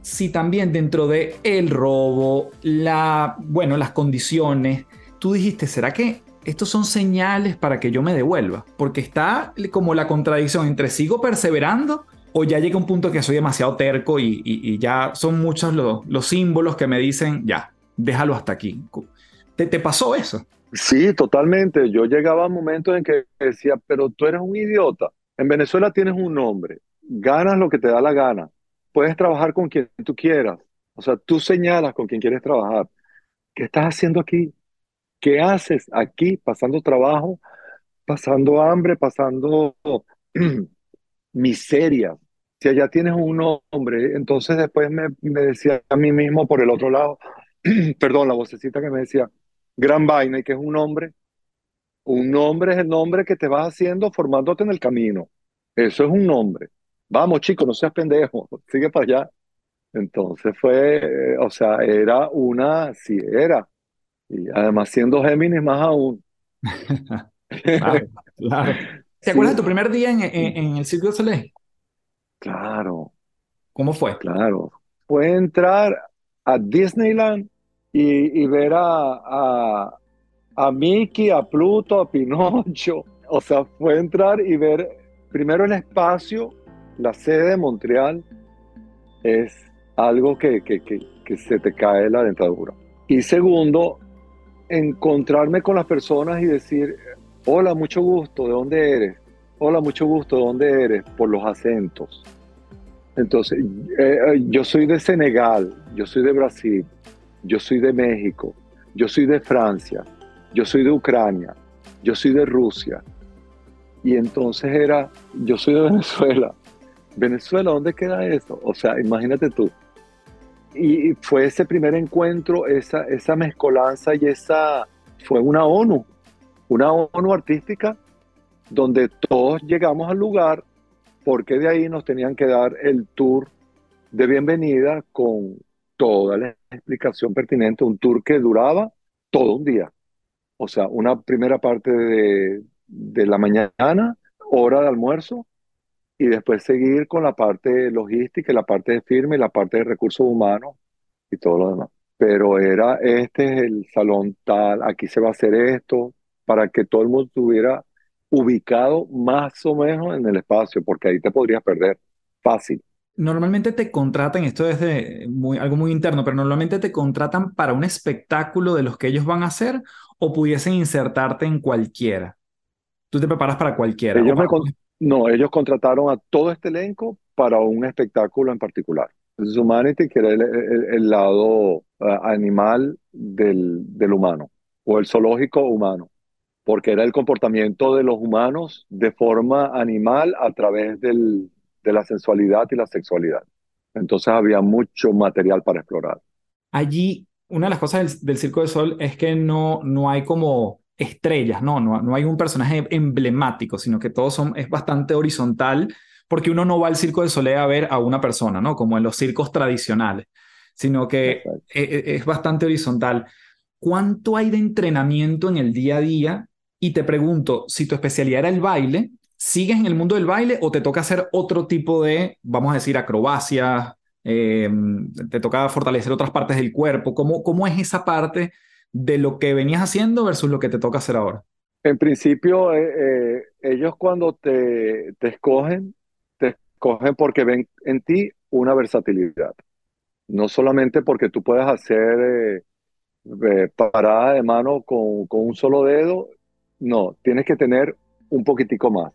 si también dentro de el robo, la, bueno, las condiciones, tú dijiste, ¿será que estos son señales para que yo me devuelva? Porque está como la contradicción entre sigo perseverando o ya llega un punto que soy demasiado terco y, ya son muchos los, los símbolos que me dicen, ya, déjalo hasta aquí. ¿Te, pasó eso? Sí, totalmente. Yo llegaba a momentos en que decía, pero tú eres un idiota. En Venezuela tienes un nombre, ganas lo que te da la gana, puedes trabajar con quien tú quieras. O sea, tú señalas con quien quieres trabajar. ¿Qué estás haciendo aquí? ¿Qué haces aquí pasando trabajo pasando hambre, pasando miseria. Si allá tienes un nombre, entonces después me, decía a mí mismo por el otro lado, perdón, la vocecita que me decía, gran vaina, y que es un nombre. Un nombre es el nombre que te vas haciendo formándote en el camino. Eso es un nombre. Vamos, chicos, no seas pendejo, sigue para allá. Entonces fue, eh, o sea, era una, sí, era. Y además siendo Géminis más aún. Claro. ¿Te acuerdas de tu primer día en, en, en el Circo de Soleil? Claro, ¿Cómo fue? claro. Fue entrar a Disneyland y, y ver a, a, a Mickey, a Pluto, a Pinocho. O sea, fue entrar y ver primero el espacio, la sede de Montreal, es algo que, que, que, que se te cae la dentadura. Y segundo, encontrarme con las personas y decir, hola, mucho gusto, ¿de dónde eres? Hola, mucho gusto, ¿de dónde eres? Por los acentos. Entonces, eh, eh, yo soy de Senegal, yo soy de Brasil, yo soy de México, yo soy de Francia, yo soy de Ucrania, yo soy de Rusia. Y entonces era, yo soy de Venezuela. Venezuela, ¿dónde queda eso? O sea, imagínate tú. Y fue ese primer encuentro, esa, esa mezcolanza y esa, fue una ONU, una ONU artística donde todos llegamos al lugar porque de ahí nos tenían que dar el tour de bienvenida con toda la explicación pertinente, un tour que duraba todo un día. O sea, una primera parte de, de la mañana, hora de almuerzo, y después seguir con la parte logística, la parte de firme, la parte de recursos humanos y todo lo demás. Pero era, este es el salón tal, aquí se va a hacer esto, para que todo el mundo estuviera ubicado más o menos en el espacio, porque ahí te podrías perder fácil. Normalmente te contratan, esto es de muy, algo muy interno, pero normalmente te contratan para un espectáculo de los que ellos van a hacer o pudiesen insertarte en cualquiera. Tú te preparas para cualquiera. Ellos o me para- con- no, ellos contrataron a todo este elenco para un espectáculo en particular. Humanity, que era el, el- el lado ah, animal del, del humano, o el zoológico humano, porque era el comportamiento de los humanos de forma animal a través del, de la sensualidad y la sexualidad. Entonces había mucho material para explorar. Allí, una de las cosas del, del Circo del Sol es que no, no hay como estrellas, no, no, no hay un personaje emblemático, sino que todos son, es bastante horizontal, porque uno no va al Circo del Soleil a ver a una persona, ¿no? Como en los circos tradicionales, sino que Exacto. e- e- es bastante horizontal. ¿Cuánto hay de entrenamiento en el día a día? Y te pregunto, si tu especialidad era el baile, ¿sigues en el mundo del baile o te toca hacer otro tipo de, vamos a decir, acrobacias? eh, te toca fortalecer otras partes del cuerpo. ¿Cómo, cómo es esa parte de lo que venías haciendo versus lo que te toca hacer ahora? En principio, eh, eh, ellos cuando te, te escogen, te escogen porque ven en ti una versatilidad. No solamente porque tú puedas hacer eh, parada de mano con, con un solo dedo, no, tienes que tener un poquitico más.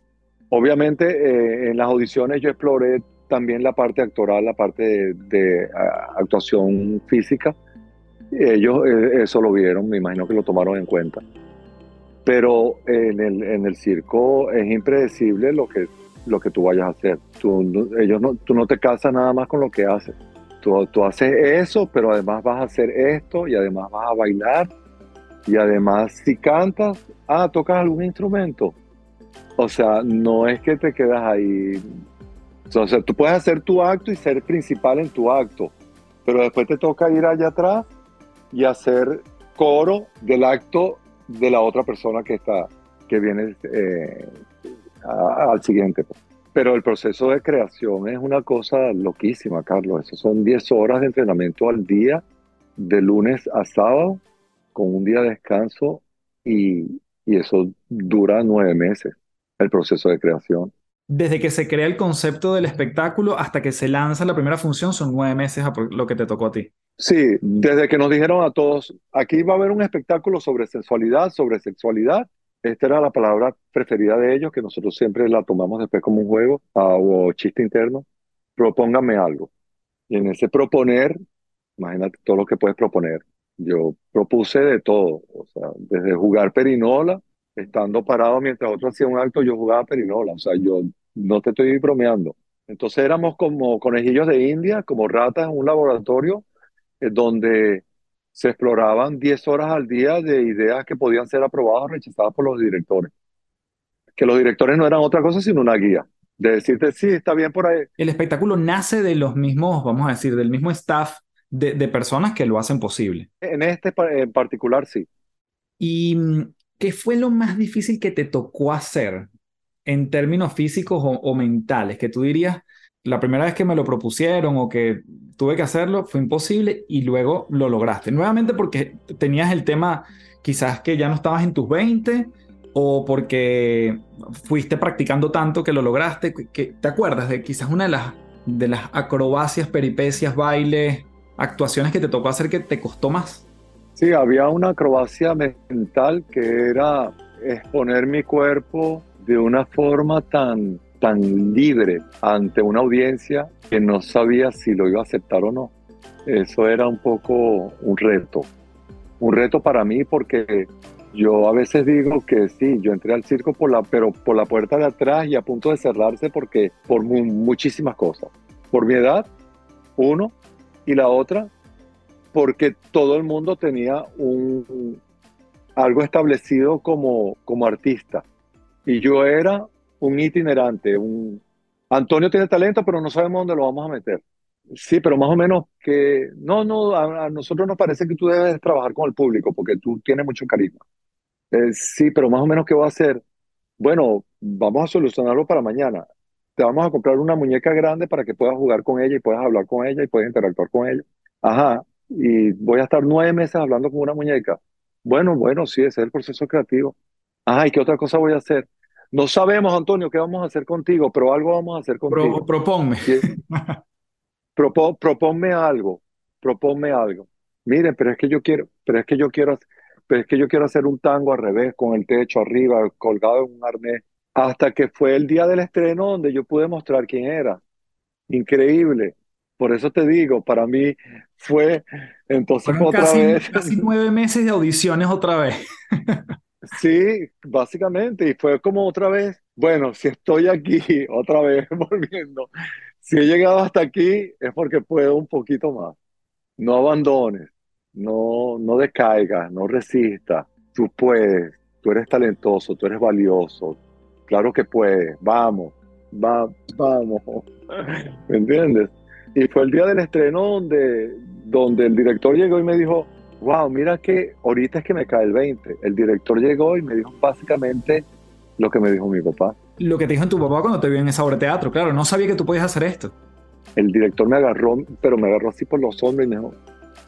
Obviamente, eh, en las audiciones yo exploré también la parte actoral, la parte de, de, actuación física. Ellos eh, eso lo vieron, me imagino que lo tomaron en cuenta. Pero en el, en el circo es impredecible lo que, lo que tú vayas a hacer. Tú, no- ellos no, tú no te casas nada más con lo que haces. Tú, tú haces eso, pero además vas a hacer esto y además vas a bailar. Y además si cantas, ah, tocas algún instrumento. O sea, no es que te quedas ahí. O sea, tú puedes hacer tu acto y ser principal en tu acto, pero después te toca ir allá atrás y hacer coro del acto de la otra persona que está, que viene eh, a- al siguiente. Pero el proceso de creación es una cosa loquísima, Carlos. Eso son 10 horas de entrenamiento al día, de lunes a sábado, con un día de descanso, y, y eso dura nueve meses, el proceso de creación. Desde que se crea el concepto del espectáculo hasta que se lanza la primera función son nueve meses lo que te tocó a ti. Sí, desde que nos dijeron a todos, aquí va a haber un espectáculo sobre sensualidad, sobre sexualidad. Esta era la palabra preferida de ellos, que nosotros siempre la tomamos después como un juego ah, o chiste interno. Propóngame algo. Y en ese proponer, imagínate todo lo que puedes proponer. Yo propuse de todo, o sea, desde jugar perinola estando parado mientras otro hacía un acto, yo jugaba perinola. O sea, yo no te estoy bromeando. Entonces éramos como conejillos de India, como ratas en un laboratorio, eh, donde se exploraban 10 horas al día de ideas que podían ser aprobadas o rechazadas por los directores. Que los directores no eran otra cosa sino una guía. De decirte, sí, está bien por ahí. El espectáculo nace de los mismos, vamos a decir, del mismo staff de, de personas que lo hacen posible. En este en particular, sí. ¿Y mm, qué fue lo más difícil que te tocó hacer en términos físicos o, o mentales? Que tú dirías, la primera vez que me lo propusieron o que tuve que hacerlo fue imposible y luego lo lograste. Nuevamente porque tenías el tema quizás que ya no estabas en tus 20 o porque fuiste practicando tanto que lo lograste. Que, ¿Te acuerdas de quizás una de las, de las acrobacias, peripecias, bailes, actuaciones que te tocó hacer que te costó más? Sí, había una acrobacia mental que era exponer mi cuerpo de una forma tan tan libre ante una audiencia que no sabía si lo iba a aceptar o no. Eso era un poco un reto. Un reto para mí porque yo a veces digo que sí, yo entré al circo por la, pero por la puerta de atrás y a punto de cerrarse porque por muchísimas cosas. Por mi edad, uno, y la otra, porque todo el mundo tenía un, algo establecido como, como artista. Y yo era un itinerante, un... Antonio tiene talento, pero no sabemos dónde lo vamos a meter. Sí, pero más o menos que, no, no, a, nosotros nos parece que tú debes trabajar con el público porque tú tienes mucho carisma. Eh, sí, pero más o menos qué va a hacer. Bueno, vamos a solucionarlo para mañana. Te vamos a comprar una muñeca grande para que puedas jugar con ella y puedas hablar con ella y puedas interactuar con ella. Ajá, y voy a estar nueve meses hablando con una muñeca. Bueno, bueno, sí, ese es el proceso creativo. Ajá, ¿y qué otra cosa voy a hacer? No sabemos, Antonio, qué vamos a hacer contigo, pero algo vamos a hacer contigo. proponme. proponme algo, proponme algo. Miren, pero es que yo quiero, pero es que yo quiero, pero es que yo quiero hacer un tango al revés, con el techo arriba, colgado en un arnés. Hasta que fue el día del estreno donde yo pude mostrar quién era. Increíble. Por eso te digo, para mí fue entonces otra casi, vez. Casi nueve meses de audiciones otra vez. Sí, básicamente, y fue como otra vez, bueno, si estoy aquí, otra vez volviendo, si he llegado hasta aquí es porque puedo un poquito más. No abandones, no, no decaigas, no resistas, tú puedes, tú eres talentoso, tú eres valioso, claro que puedes, vamos, va, vamos, ¿me entiendes? Y fue el día del estreno donde, donde el director llegó y me dijo, wow, mira que ahorita es que me cae el 20. El director llegó y me dijo básicamente lo que me dijo mi papá. Lo que te dijo tu papá cuando te vio en esa obra de teatro, claro, no sabía que tú podías hacer esto. El director me agarró, pero me agarró así por los hombros y me dijo,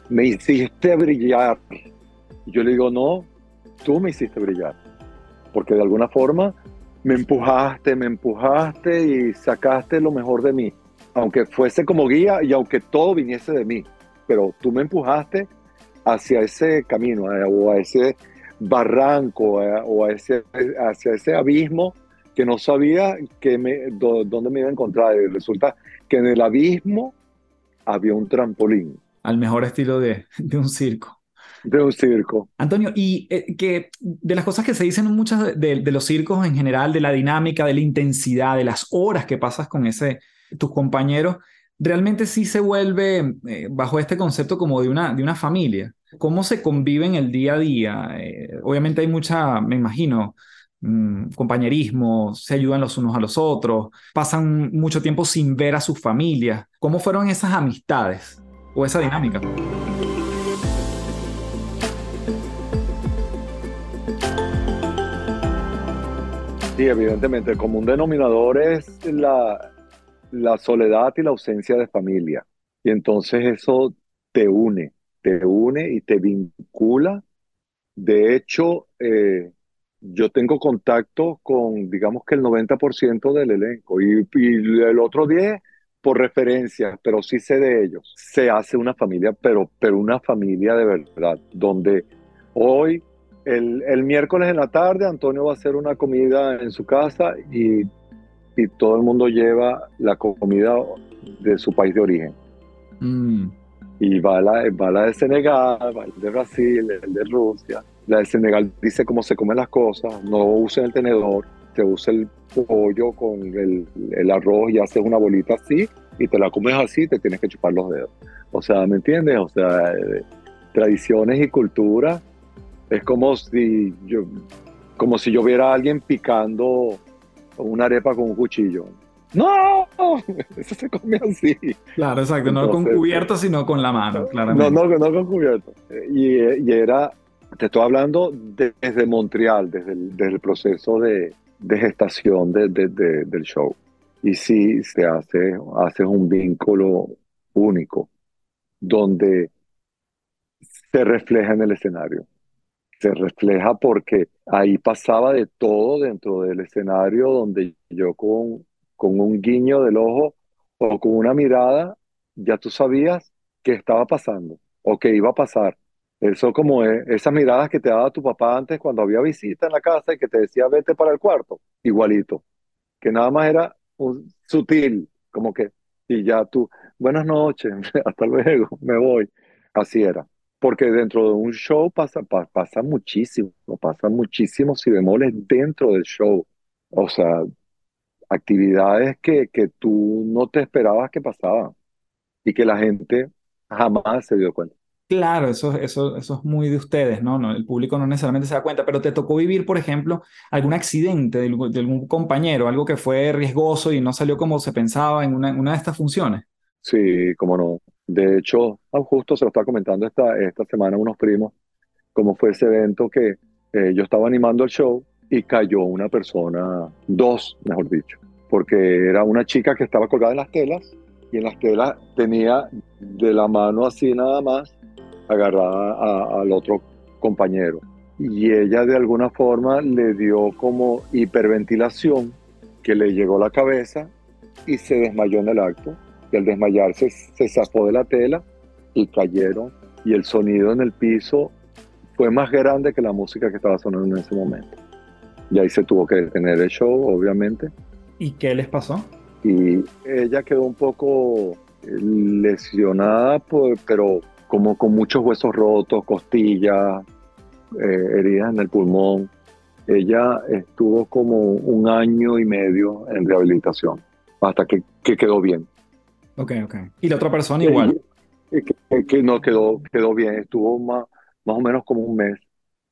me hiciste brillar. Y yo le digo, no, tú me hiciste brillar. Porque de alguna forma me empujaste, me empujaste y sacaste lo mejor de mí. Aunque fuese como guía y aunque todo viniese de mí. Pero tú me empujaste hacia ese camino eh, o a ese barranco eh, o a ese, hacia ese abismo que no sabía que me, dónde me iba a encontrar. Y resulta que en el abismo había un trampolín. Al mejor estilo de, de un circo. De un circo. Antonio, y eh, que de las cosas que se dicen muchas de, de, los circos en general, de la dinámica, de la intensidad, de las horas que pasas con ese, tus compañeros, realmente sí se vuelve bajo este concepto como de una, de una familia cómo se convive en el día a día. Eh, obviamente hay mucha, me imagino, mm, compañerismo, se ayudan los unos a los otros, pasan mucho tiempo sin ver a sus familias. ¿Cómo fueron esas amistades o esa dinámica? Sí, evidentemente, el común denominador es la, la soledad y la ausencia de familia. Y entonces eso te une te une y te vincula. De hecho, eh, yo tengo contacto con, digamos que el 90% del elenco y, el otro 10 por referencia, pero sí sé de ellos. Se hace una familia, pero, pero una familia de verdad, donde hoy, el, el miércoles en la tarde, Antonio va a hacer una comida en su casa y, y todo el mundo lleva la comida de su país de origen. Mm y va la, va la de Senegal, va el de Brasil, el de Rusia. La del Senegal dice cómo se comen las cosas, no usen el tenedor, te usa el pollo con el, el, arroz y haces una bolita así y te la comes así te tienes que chupar los dedos. O sea, ¿me entiendes? O sea, eh, tradiciones y cultura es como si yo, como si yo viera a alguien picando una arepa con un cuchillo. ¡No! Eso se come así. Claro, exacto. no con cubierto, sino con la mano, claramente. No, no, no con cubierto. Y, y, era, te estoy hablando desde Montreal, desde el, desde el proceso de, de gestación de, del show. Y sí, se hace, hace un vínculo único, donde se refleja en el escenario. Se refleja porque ahí pasaba de todo dentro del escenario, donde yo con, con un guiño del ojo o con una mirada, ya tú sabías qué estaba pasando o qué iba a pasar. Eso como es, esas miradas que te daba tu papá antes cuando había visita en la casa y que te decía vete para el cuarto, igualito. Que nada más era un, sutil, como que, y ya tú, buenas noches, hasta luego, me voy. Así era. Porque dentro de un show pasa, pasa muchísimo, pasa muchísimo si bemoles dentro del show. O sea, actividades que, que tú no te esperabas que pasaban y que la gente jamás se dio cuenta. Claro, eso, eso, eso es muy de ustedes, ¿no? ¿no? El público no necesariamente se da cuenta, pero te tocó vivir, por ejemplo, algún accidente de, algún compañero, algo que fue riesgoso y no salió como se pensaba en una, una de estas funciones. Sí, cómo no. De hecho, ah, justo se lo estaba comentando esta, esta semana unos primos, cómo fue ese evento que eh, yo estaba animando el show y cayó una persona, dos, mejor dicho, porque era una chica que estaba colgada en las telas y en las telas tenía de la mano así nada más agarrada al otro compañero. Y ella de alguna forma le dio como hiperventilación que le llegó a la cabeza y se desmayó en el acto. Y al desmayarse se zafó de la tela y cayeron. Y el sonido en el piso fue más grande que la música que estaba sonando en ese momento. Y ahí se tuvo que detener el show, obviamente. ¿Y qué les pasó? Y ella quedó un poco lesionada, pues, pero como con muchos huesos rotos, costillas, eh, heridas en el pulmón. Ella estuvo como un año y medio en rehabilitación hasta que, que quedó bien. Ok, ok. ¿Y la otra persona igual? Que, que, no quedó, quedó bien, estuvo más, más o menos como un mes.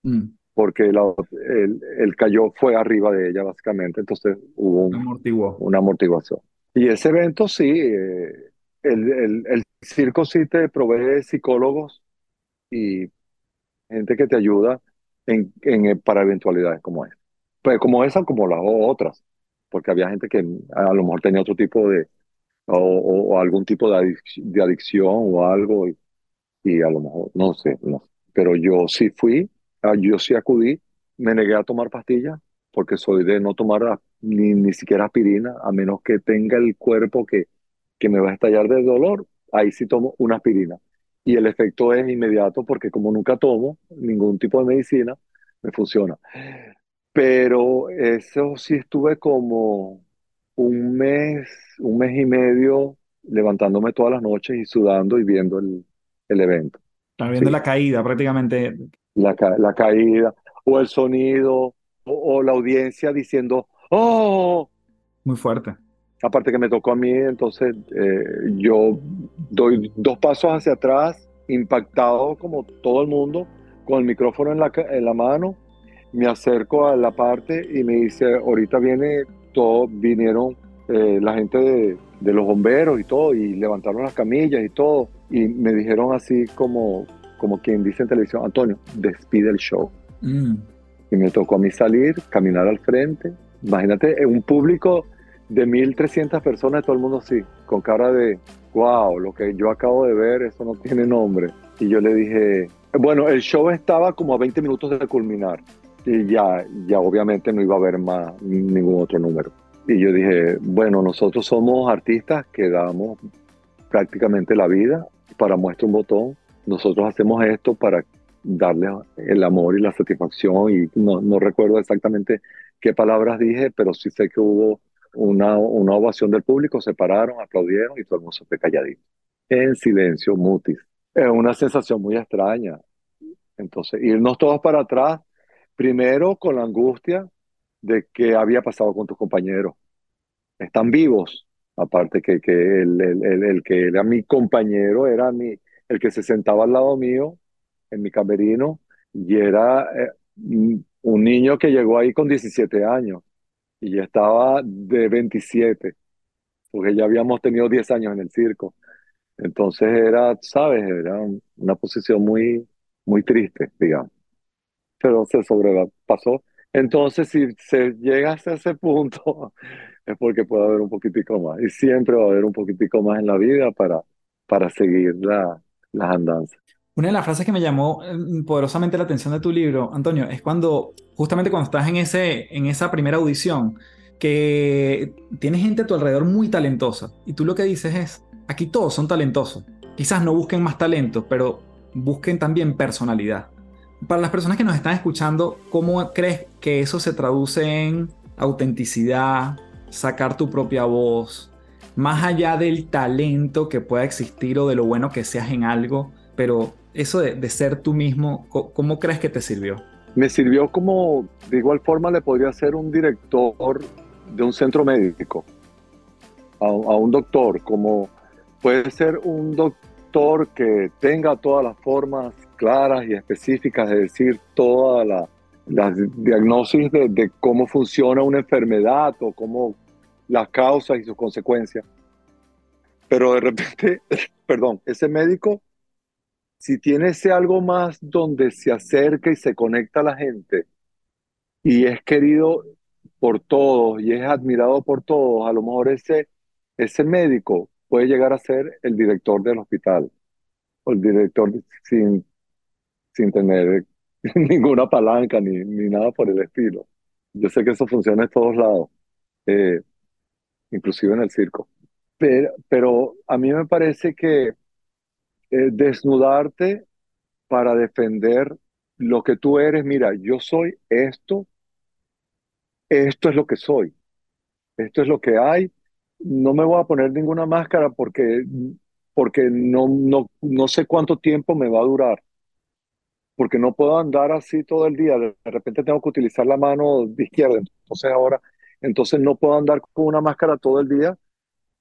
Mm. Porque la, el, el, cayó fue arriba de ella, básicamente, entonces hubo un, una amortiguación. Y ese evento sí, eh, el, el, el, circo sí te provee psicólogos y gente que te ayuda en, en, para eventualidades como esa. Pues como esa, como las otras, porque había gente que a lo mejor tenía otro tipo de, o, o algún tipo de, de, adicción o algo, y, y, a lo mejor, no sé, no. pero yo sí fui, ah, yo sí acudí, me negué a tomar pastillas, porque soy de no tomar ni, ni siquiera aspirina, a menos que tenga el cuerpo que que me va a estallar de dolor, ahí sí tomo una aspirina. Y el efecto es inmediato porque como nunca tomo ningún tipo de medicina, me funciona. Pero eso sí estuve como un mes, un mes y medio levantándome todas las noches y sudando y viendo el, el evento. Estás viendo la caída prácticamente. La, la caída, o el sonido, o, o, la audiencia diciendo, ¡oh! Muy fuerte aparte que me tocó a mí, entonces eh, yo doy dos pasos hacia atrás, impactado como todo el mundo, con el micrófono en la, en la mano, me acerco a la parte y me dice, ahorita viene todo, vinieron eh, la gente de, de, los bomberos y todo, y levantaron las camillas y todo, y me dijeron así como, como quien dice en televisión, Antonio, despide el show. Mm. Y me tocó a mí salir, caminar al frente. Imagínate, un público de 1.300 personas, todo el mundo así, con cara de, wow, lo que yo acabo de ver, eso no tiene nombre. Y yo le dije, bueno, el show estaba como a 20 minutos de culminar y ya, ya obviamente no iba a haber más ningún otro número. Y yo dije, bueno, nosotros somos artistas que damos prácticamente la vida para muestra un botón. Nosotros hacemos esto para darle el amor y la satisfacción y no, no recuerdo exactamente qué palabras dije, pero sí sé que hubo una, una ovación del público, se pararon, aplaudieron y todo el mundo se fue calladito. En silencio, mutis. Es una sensación muy extraña. Entonces, irnos todos para atrás, primero con la angustia de qué había pasado con tus compañeros. Están vivos, aparte que, que el, el, el, que era mi compañero era mi, el que se sentaba al lado mío en mi camerino y era eh, un niño que llegó ahí con 17 años y ya estaba de 27, porque ya habíamos tenido 10 años en el circo. Entonces era, sabes, era una posición muy, muy triste, digamos. Pero se sobrepasó. Entonces, si se llega hasta ese punto, es porque puede haber un poquitico más. Y siempre va a haber un poquitico más en la vida para, para seguir la, las andanzas. Una de las frases que me llamó mm, poderosamente la atención de tu libro, Antonio, es cuando, justamente cuando estás en, ese, en esa primera audición, que tienes gente a tu alrededor muy talentosa y tú lo que dices es, aquí todos son talentosos. Quizás no busquen más talento, pero busquen también personalidad. Para las personas que nos están escuchando, ¿cómo crees que eso se traduce en autenticidad, sacar tu propia voz, más allá del talento que pueda existir o de lo bueno que seas en algo, pero eso de, ser tú mismo, ¿cómo, crees que te sirvió? Me sirvió como, de igual forma, le podría ser un director de un centro médico, a, un doctor, como puede ser un doctor que tenga todas las formas claras y específicas de decir todas las diagnosis de, de, cómo funciona una enfermedad o cómo las causas y sus consecuencias. Pero de repente, perdón, ese médico si tiene ese algo más donde se acerca y se conecta a la gente y es querido por todos y es admirado por todos, a lo mejor ese, ese médico puede llegar a ser el director del hospital o el director sin, sin tener ninguna palanca ni, ni nada por el estilo. Yo sé que eso funciona en todos lados, eh, inclusive en el circo. Pero, pero a mí me parece que eh, desnudarte para defender lo que tú eres. Mira, yo soy esto, esto es lo que soy, esto es lo que hay. No me voy a poner ninguna máscara porque, porque no, no, no sé cuánto tiempo me va a durar. Porque no puedo andar así todo el día. De repente tengo que utilizar la mano izquierda. Entonces ahora, entonces no puedo andar con una máscara todo el día.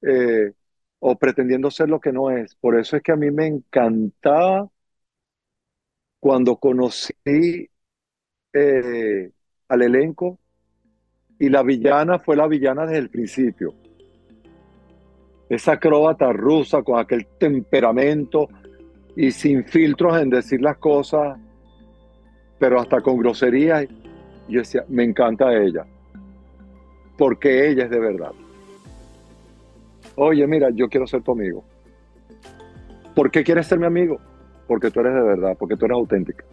Eh, o pretendiendo ser lo que no es. Por eso es que a mí me encantaba cuando conocí eh, al elenco y la villana fue la villana desde el principio. Esa acróbata rusa con aquel temperamento y sin filtros en decir las cosas, pero hasta con groserías. Yo decía, me encanta ella, porque ella es de verdad oye, mira, yo quiero ser tu amigo. ¿Por qué quieres ser mi amigo? Porque tú eres de verdad, porque tú eres auténtica.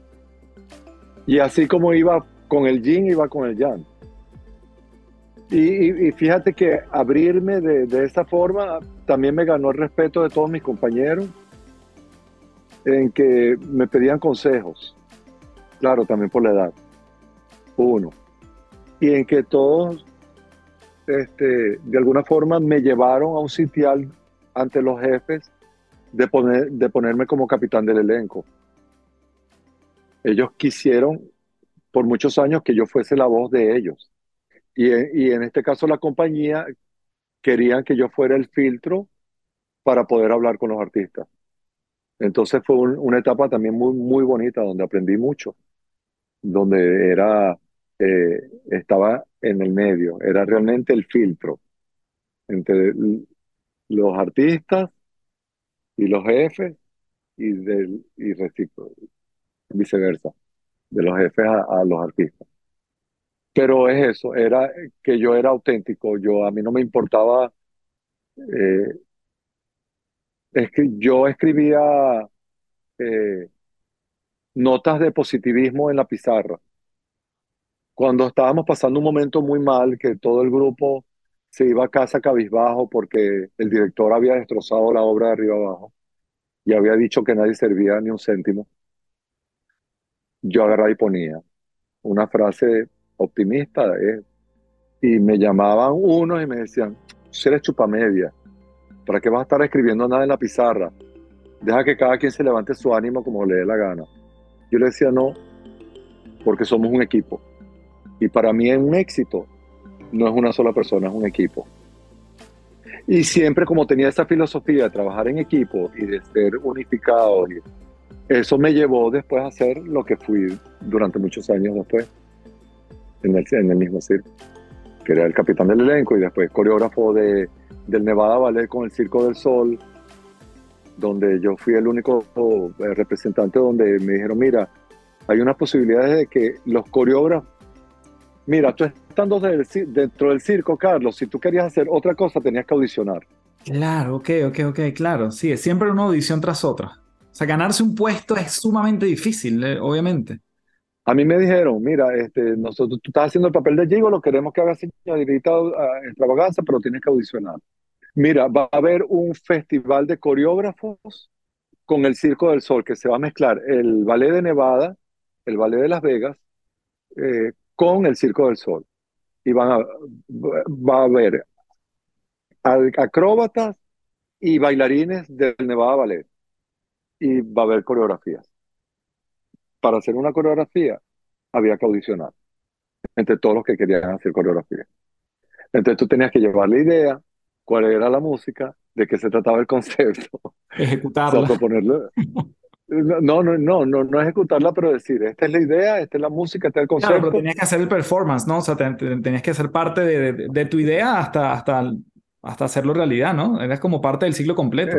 Y así como iba con el yin, iba con el yang. Y, fíjate que abrirme de, de esa forma también me ganó el respeto de todos mis compañeros, en que me pedían consejos, claro, también por la edad, uno, y en que todos este, de alguna forma me llevaron a un sitial ante los jefes de, poner, de ponerme como capitán del elenco. Ellos quisieron por muchos años que yo fuese la voz de ellos. Y, y en este caso la compañía querían que yo fuera el filtro para poder hablar con los artistas. Entonces fue una etapa también muy, muy bonita donde aprendí mucho, donde era eh, estaba en el medio, era realmente el filtro entre los artistas y los jefes y, del, y viceversa, de los jefes a, los artistas. Pero es eso, era que yo era auténtico, yo a mí no me importaba, eh, es que yo escribía eh, notas de positivismo en la pizarra. Cuando estábamos pasando un momento muy mal, que todo el grupo se iba a casa cabizbajo porque el director había destrozado la obra de arriba abajo y había dicho que nadie servía ni un céntimo, yo agarraba y ponía una frase optimista y me llamaban unos y me decían, tú eres chupamedia, ¿para qué vas a estar escribiendo nada en la pizarra? Deja que cada quien se levante su ánimo como le dé la gana. Yo le decía no, porque somos un equipo. Y para mí un éxito no es una sola persona, es un equipo. Y siempre como tenía esa filosofía de trabajar en equipo y de ser unificado, eso me llevó después a hacer lo que fui durante muchos años después en el, en el mismo circo, que era el capitán del elenco y después coreógrafo de, del Nevada Ballet con el Circo del Sol, donde yo fui el único eh, representante donde me dijeron, mira, hay una posibilidad de que los coreógrafos, mira, tú estando dentro del circo, Carlos, si tú querías hacer otra cosa, tenías que audicionar. Claro, ok, ok, ok, claro. Sí, es siempre una audición tras otra. O sea, ganarse un puesto es sumamente difícil, eh, obviamente. A mí me dijeron, mira, este, nosotros, tú estás haciendo el papel de Gigo, lo queremos que hagas señorita uh, extravaganza, pero tienes que audicionar. Mira, va a haber un festival de coreógrafos con el Circo del Sol, que se va a mezclar el Ballet de Nevada, el Ballet de Las Vegas, eh, con el Circo del Sol. Y van a, va a haber acróbatas y bailarines del Nevada Ballet. Y va a haber coreografías. Para hacer una coreografía había que audicionar entre todos los que querían hacer coreografía. Entonces tú tenías que llevar la idea, cuál era la música, de qué se trataba el concepto. Ejecutarla. No, no, no, no, no ejecutarla, pero decir, esta es la idea, esta es la música, este es el concepto. Claro, pero tenías que hacer el performance, ¿no? O sea, tenías que ser parte de, de, tu idea hasta, hasta, hasta hacerlo realidad, ¿no? Eres como parte del ciclo completo.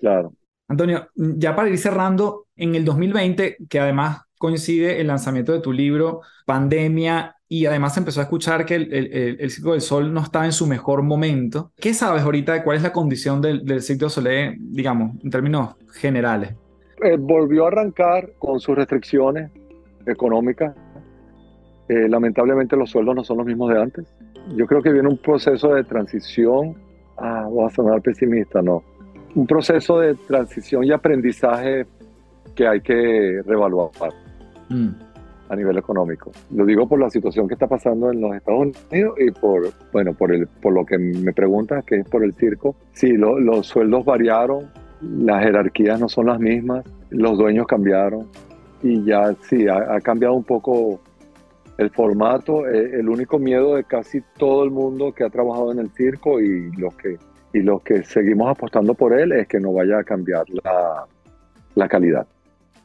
claro. Antonio, ya para ir cerrando, en el 2020, que además coincide el lanzamiento de tu libro, pandemia, y además empezó a escuchar que el, Circo del Sol no estaba en su mejor momento. ¿Qué sabes ahorita de cuál es la condición del, del del Soleil, digamos, en términos generales? Eh, volvió a arrancar con sus restricciones económicas. Eh, lamentablemente los sueldos no son los mismos de antes. Yo creo que viene un proceso de transición. Ah, voy a sonar pesimista, no. Un proceso de transición y aprendizaje que hay que reevaluar. Mm a nivel económico. Lo digo por la situación que está pasando en los Estados Unidos y por, bueno, por, el, por lo que me preguntas, que es por el circo. Sí, los sueldos variaron, las jerarquías no son las mismas, los dueños cambiaron y ya sí, ha, cambiado un poco el formato. Eh, el único miedo de casi todo el mundo que ha trabajado en el circo y los que, y los que seguimos apostando por él es que no vaya a cambiar la, la calidad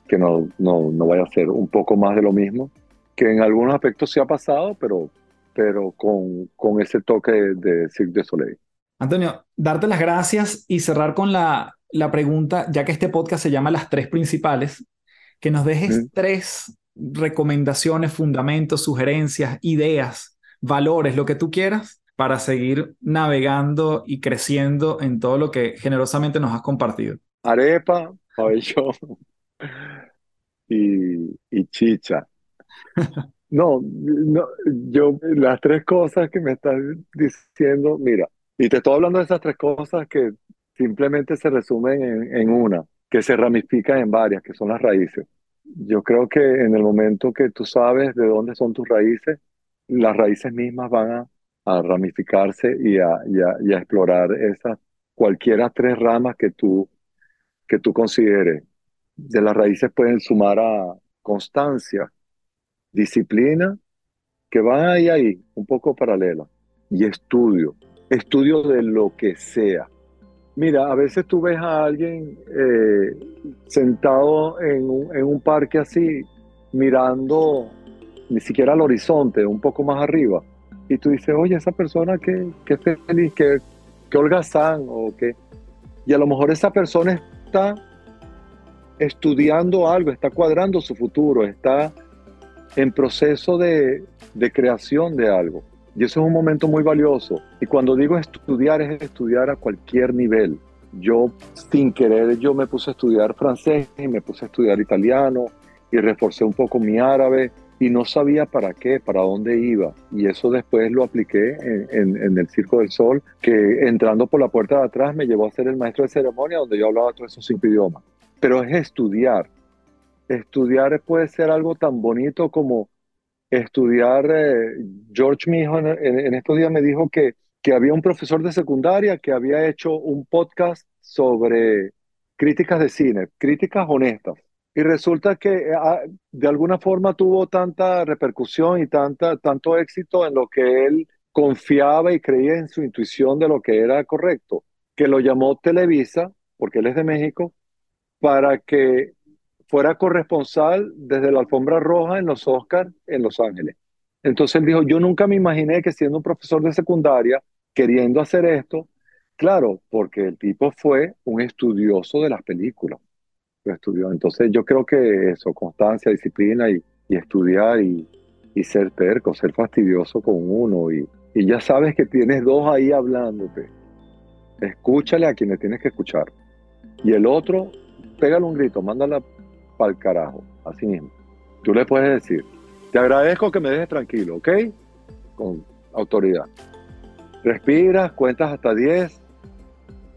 que no, no, no vaya a ser un poco más de lo mismo, que en algunos aspectos se ha pasado, pero, pero con, con ese toque de Cirque du Soleil. Antonio, darte las gracias y cerrar con la, la pregunta, ya que este podcast se llama Las Tres Principales, que nos dejes tres recomendaciones, fundamentos, sugerencias, ideas, valores, lo que tú quieras, para seguir navegando y creciendo en todo lo que generosamente nos has compartido. Arepa, pabellón, y, chicha. No, no, yo las tres cosas que me estás diciendo, mira, y te estoy hablando de esas tres cosas que simplemente se resumen en, en una, que se ramifican en varias, que son las raíces. Yo creo que en el momento que tú sabes de dónde son tus raíces, las raíces mismas van a, a ramificarse y a, y a, y a explorar esas cualquiera tres ramas que tú, que tú consideres de las raíces pueden sumar a constancia, disciplina, que van ahí, ahí, un poco paralela, y estudio, estudio de lo que sea. Mira, a veces tú ves a alguien eh, sentado en un, en un, parque así, mirando ni siquiera al horizonte, un poco más arriba, y tú dices, oye, esa persona que, que feliz, que, que holgazán, o que... Y a lo mejor esa persona está estudiando algo, está cuadrando su futuro, está en proceso de, creación de algo. Y eso es un momento muy valioso. Y cuando digo estudiar, es estudiar a cualquier nivel. Yo, sin querer, yo me puse a estudiar francés y me puse a estudiar italiano y reforcé un poco mi árabe y no sabía para qué, para dónde iba. Y eso después lo apliqué en, en, el Circo del Sol, que entrando por la puerta de atrás me llevó a ser el maestro de ceremonia donde yo hablaba todos esos cinco idiomas pero es estudiar. Estudiar puede ser algo tan bonito como estudiar. Eh, George Mijo en, en, estos días me dijo que, que había un profesor de secundaria que había hecho un podcast sobre críticas de cine, críticas honestas. Y resulta que ah, de alguna forma tuvo tanta repercusión y tanta, tanto éxito en lo que él confiaba y creía en su intuición de lo que era correcto, que lo llamó Televisa, porque él es de México, para que fuera corresponsal desde la alfombra roja en los Oscars en Los Ángeles. Entonces él dijo, yo nunca me imaginé que siendo un profesor de secundaria, queriendo hacer esto, claro, porque el tipo fue un estudioso de las películas. Estudió. Entonces yo creo que eso, constancia, disciplina y, estudiar y, ser terco, ser fastidioso con uno y, y ya sabes que tienes dos ahí hablándote. Escúchale a quienes tienes que escuchar. Y el otro, pégale un grito, mándala para el carajo, así mismo. Tú le puedes decir, te agradezco que me dejes tranquilo, ¿ok? Con autoridad. Respiras, cuentas hasta 10.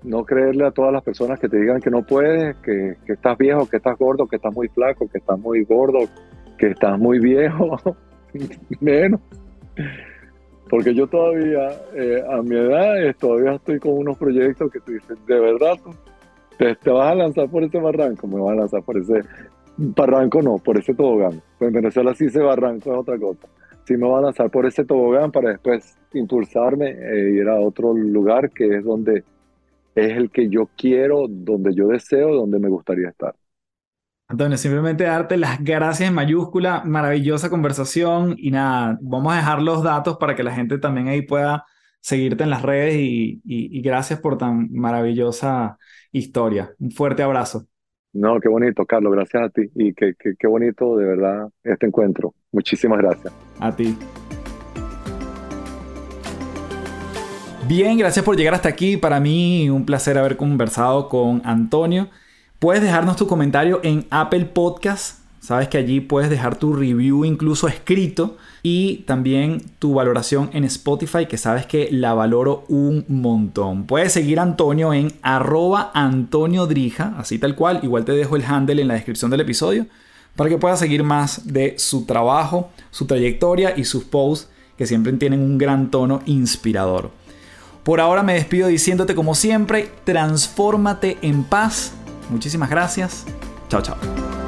No creerle a todas las personas que te digan que no puedes, que, estás viejo, que estás gordo, que estás muy flaco, que estás muy gordo, que estás muy viejo. Menos. Porque yo todavía, eh, a mi edad, todavía estoy con unos proyectos que tú dices, de verdad, te, vas a lanzar por ese barranco, me vas a lanzar por ese barranco, no, por ese tobogán. Pues en Venezuela sí ese barranco es otra cosa. Sí me va a lanzar por ese tobogán para después impulsarme e ir a otro lugar que es donde es el que yo quiero, donde yo deseo, donde me gustaría estar. Antonio, simplemente darte las gracias en mayúscula, maravillosa conversación y nada, vamos a dejar los datos para que la gente también ahí pueda seguirte en las redes y, gracias por tan maravillosa historia. Un fuerte abrazo. No, qué bonito, Carlos, gracias a ti y qué, qué bonito de verdad este encuentro. Muchísimas gracias. A ti. Bien, gracias por llegar hasta aquí. Para mí un placer haber conversado con Antonio. Puedes dejarnos tu comentario en Apple Podcast. Sabes que allí puedes dejar tu review incluso escrito y también tu valoración en Spotify que sabes que la valoro un montón. Puedes seguir a Antonio en arroba Antonio Drija, así tal cual. Igual te dejo el handle en la descripción del episodio para que puedas seguir más de su trabajo, su trayectoria y sus posts que siempre tienen un gran tono inspirador. Por ahora me despido diciéndote como siempre, transfórmate en paz Muchísimas gracias. Chao, chao.